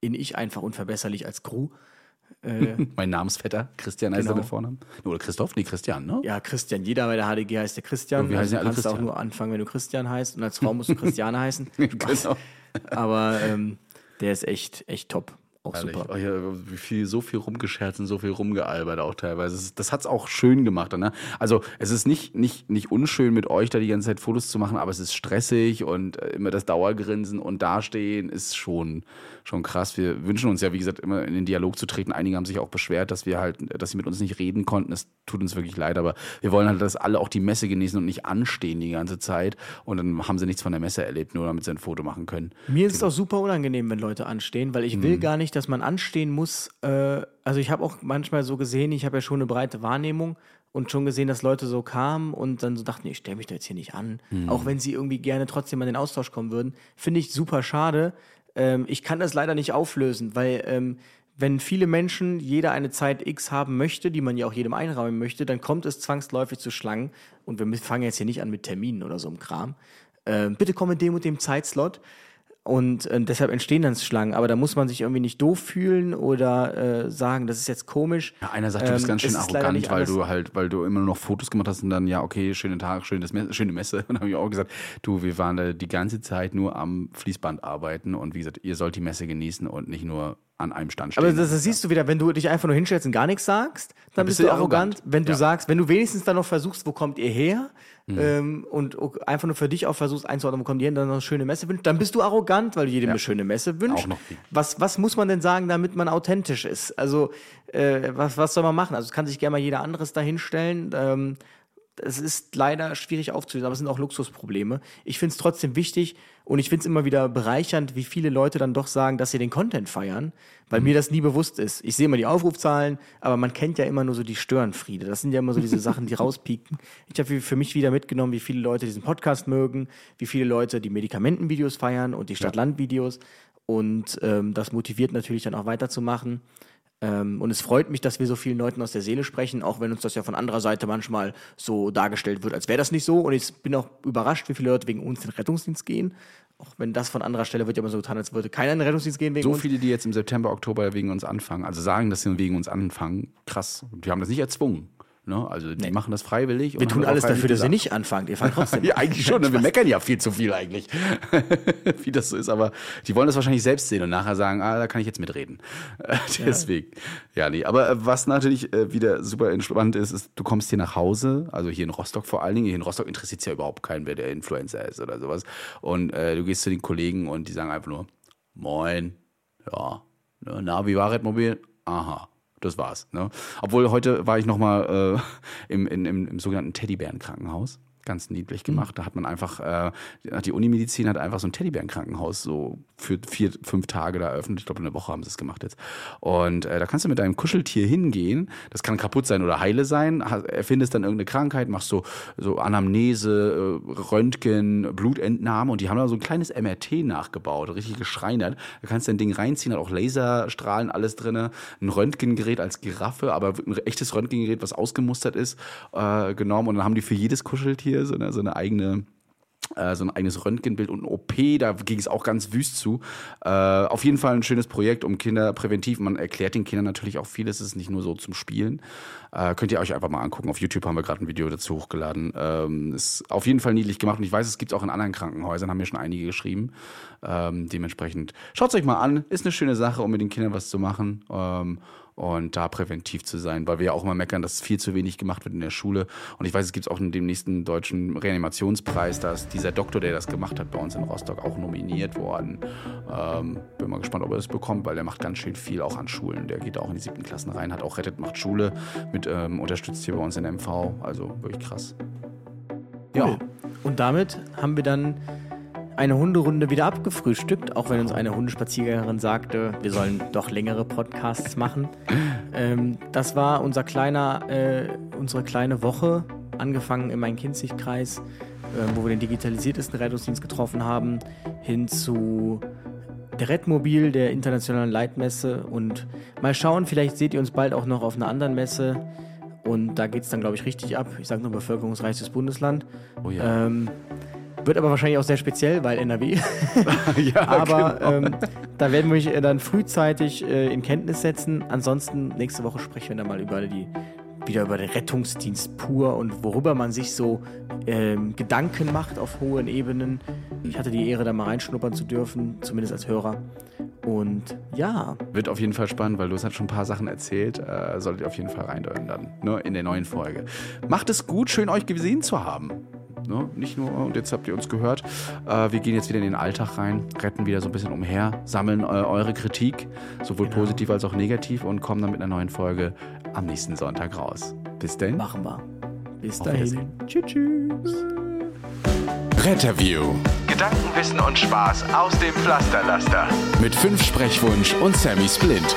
in ich einfach unverbesserlich als Crew. Mein Namensvetter, Christian heißt er Genau. mit Vornamen. Oder Christoph? Nee, Christian, ne? Ja, Christian. Jeder bei der HDG heißt der Christian. Heißen Also ja du kannst auch nur anfangen, wenn du Christian heißt. Und als Frau musst du Christiane heißen. Genau. Aber ähm, der ist echt, echt top. Auch Ehrlich. super. Oh, ja, wie viel, so viel rumgescherzt und so viel rumgealbert auch teilweise. Das, das hat's auch schön gemacht. Ne? Also es ist nicht, nicht, nicht unschön mit euch da die ganze Zeit Fotos zu machen, aber es ist stressig und äh, immer das Dauergrinsen und dastehen ist schon, schon krass. Wir wünschen uns ja, wie gesagt, immer in den Dialog zu treten. Einige haben sich auch beschwert, dass wir halt, dass sie mit uns nicht reden konnten. Es tut uns wirklich leid, aber wir wollen halt, dass alle auch die Messe genießen und nicht anstehen die ganze Zeit. Und dann haben sie nichts von der Messe erlebt, nur damit sie ein Foto machen können. Mir ist es auch super unangenehm, wenn Leute anstehen, weil ich Mhm. will gar nicht, dass man anstehen muss. Äh, also ich habe auch manchmal so gesehen, ich habe ja schon eine breite Wahrnehmung und schon gesehen, dass Leute so kamen und dann so dachten, ich stelle mich da jetzt hier nicht an, Mhm. auch wenn sie irgendwie gerne trotzdem an den Austausch kommen würden. Finde ich super schade. Ähm, ich kann das leider nicht auflösen, weil ähm, wenn viele Menschen jeder eine Zeit X haben möchte, die man ja auch jedem einräumen möchte, dann kommt es zwangsläufig zu Schlangen. Und wir fangen jetzt hier nicht an mit Terminen oder so einem Kram. Ähm, bitte komm in dem und dem Zeitslot. Und äh, deshalb entstehen dann Schlangen. Aber da muss man sich irgendwie nicht doof fühlen oder äh, sagen, das ist jetzt komisch. Ja, einer sagt, du bist Ähm, ganz schön leider arrogant, weil du halt, weil du immer nur noch Fotos gemacht hast und dann, ja, okay, schönen Tag, schönes Messe, schöne Messe. Und dann habe ich auch gesagt, du, wir waren da die ganze Zeit nur am Fließband arbeiten und wie gesagt, ihr sollt die Messe genießen und nicht nur an einem Stand stehen. Aber das, das siehst du wieder, wenn du dich einfach nur hinstellst und gar nichts sagst, dann bist, bist du arrogant. arrogant. Wenn du Ja. Sagst, wenn du wenigstens dann noch versuchst, wo kommt ihr her? Ähm, und einfach nur für dich auch versuchst einzuordnen, wo kommt ihr hin, dann noch eine schöne Messe wünscht, dann bist du arrogant, weil du jedem eine schöne Messe wünschst. Viel. Was, was muss man denn sagen, damit man authentisch ist? Also, äh, was, was soll man machen? Also, es kann sich gerne mal jeder anderes dahinstellen. Ähm, es ist leider schwierig aufzulösen, aber es sind auch Luxusprobleme. Ich finde es trotzdem wichtig und ich finde es immer wieder bereichernd, wie viele Leute dann doch sagen, dass sie den Content feiern, weil mir das nie bewusst ist. Ich sehe immer die Aufrufzahlen, aber man kennt ja immer nur so die Störenfriede. Das sind ja immer so diese Sachen, die rauspieken. Ich habe für mich wieder mitgenommen, wie viele Leute diesen Podcast mögen, wie viele Leute die Medikamentenvideos feiern und die Stadt-Land-Videos. Und ähm, das motiviert natürlich dann auch weiterzumachen. Ähm, und es freut mich, dass wir so vielen Leuten aus der Seele sprechen, auch wenn uns das ja von anderer Seite manchmal so dargestellt wird, als wäre das nicht so. Und ich bin auch überrascht, wie viele Leute wegen uns in den Rettungsdienst gehen. Auch wenn das von anderer Stelle wird ja immer so getan, als würde keiner in den Rettungsdienst gehen wegen so uns. viele, die jetzt im September, Oktober wegen uns anfangen, also sagen, dass sie wegen uns anfangen, krass. Die haben das nicht erzwungen. Ne? Also die machen das freiwillig. Wir tun alles dafür, dass ihr nicht anfangt. Ihr fangt trotzdem Ja, eigentlich schon. Ne? Wir meckern ja viel zu viel eigentlich. Wie das so ist. Aber die wollen das wahrscheinlich selbst sehen und nachher sagen, ah, da kann ich jetzt mitreden. Deswegen. Ja, nee. Aber äh, was natürlich äh, wieder super entspannt ist, ist, du kommst hier nach Hause, also hier in Rostock vor allen Dingen. Hier in Rostock interessiert es ja überhaupt keinen, wer der Influencer ist oder sowas. Und äh, du gehst zu den Kollegen und die sagen einfach nur, moin, ja, ne, na, wie war Redmobil? Aha. Das war's. Ne? Obwohl heute war ich nochmal äh, im, in, im, im sogenannten Teddybärenkrankenhaus. Ganz niedlich gemacht. Da hat man einfach, äh, die Unimedizin hat einfach so ein Teddybärenkrankenhaus so für vier, fünf Tage da eröffnet. Ich glaube, eine Woche haben sie es gemacht jetzt. Und äh, da kannst du mit deinem Kuscheltier hingehen. Das kann kaputt sein oder heile sein. Erfindest dann irgendeine Krankheit, machst so, so Anamnese, äh, Röntgen, Blutentnahme und die haben da so ein kleines MRT nachgebaut, richtig geschreinert. Da kannst du ein Ding reinziehen, hat auch Laserstrahlen, alles drinne, ein Röntgengerät als Giraffe, aber ein echtes Röntgengerät, was ausgemustert ist, äh, genommen und dann haben die für jedes Kuscheltier so eine, so eine eigene äh, so ein eigenes Röntgenbild und ein OP, da ging es auch ganz wüst zu. Äh, auf jeden Fall ein schönes Projekt, um Kinder präventiv, man erklärt den Kindern natürlich auch vieles, es ist nicht nur so zum Spielen. Äh, könnt ihr euch einfach mal angucken. Auf YouTube haben wir gerade ein Video dazu hochgeladen. Ähm, ist auf jeden Fall niedlich gemacht und ich weiß, es gibt es auch in anderen Krankenhäusern, haben mir schon einige geschrieben. Ähm, dementsprechend schaut es euch mal an, ist eine schöne Sache, um mit den Kindern was zu machen. Ähm, und da präventiv zu sein, weil wir ja auch immer meckern, dass viel zu wenig gemacht wird in der Schule. Und ich weiß, es gibt auch in dem nächsten deutschen Reanimationspreis, da ist dieser Doktor, der das gemacht hat, bei uns in Rostock auch nominiert worden. Ähm, bin mal gespannt, ob er das bekommt, weil der macht ganz schön viel auch an Schulen. Der geht auch in die siebten Klassen rein, hat auch Rettet macht Schule mit ähm, unterstützt hier bei uns in MV. Also wirklich krass. Ja, Und damit haben wir dann eine Hunderunde wieder abgefrühstückt, auch wenn uns eine Hundespaziergängerin sagte, wir sollen doch längere Podcasts machen. ähm, das war unser kleiner, äh, unsere kleine Woche, angefangen im Main-Kinzig-Kreis, äh, wo wir den digitalisiertesten Rettungsdienst getroffen haben, hin zu der Redmobil, der internationalen Leitmesse und mal schauen, vielleicht seht ihr uns bald auch noch auf einer anderen Messe und da geht es dann, glaube ich, richtig ab. Ich sage nur bevölkerungsreichstes Bundesland. Oh ja. Ähm, wird aber wahrscheinlich auch sehr speziell, weil NRW. ja aber genau. ähm, da werden wir euch äh, dann frühzeitig äh, in Kenntnis setzen. Ansonsten nächste Woche sprechen wir dann mal über die wieder über den Rettungsdienst pur und worüber man sich so ähm, Gedanken macht auf hohen Ebenen. Ich hatte die Ehre, da mal reinschnuppern zu dürfen, zumindest als Hörer. Und ja, Wird auf jeden Fall spannend, weil du hast schon ein paar Sachen erzählt. Äh, solltet ihr auf jeden Fall reinhören dann, ne, in der neuen Folge. Macht es gut, schön euch gesehen zu haben. Ne? Nicht nur, und jetzt habt ihr uns gehört, äh, wir gehen jetzt wieder in den Alltag rein, retten wieder so ein bisschen umher, sammeln äh, eure Kritik, sowohl positiv als auch negativ und kommen dann mit einer neuen Folge am nächsten Sonntag raus. Bis denn. machen wir. Bis Auf dahin. Tschüss. tschüss. Retterview Gedanken, Wissen und Spaß aus dem Pflasterlaster. mit fünf Sprechwunsch und Sammy Splint.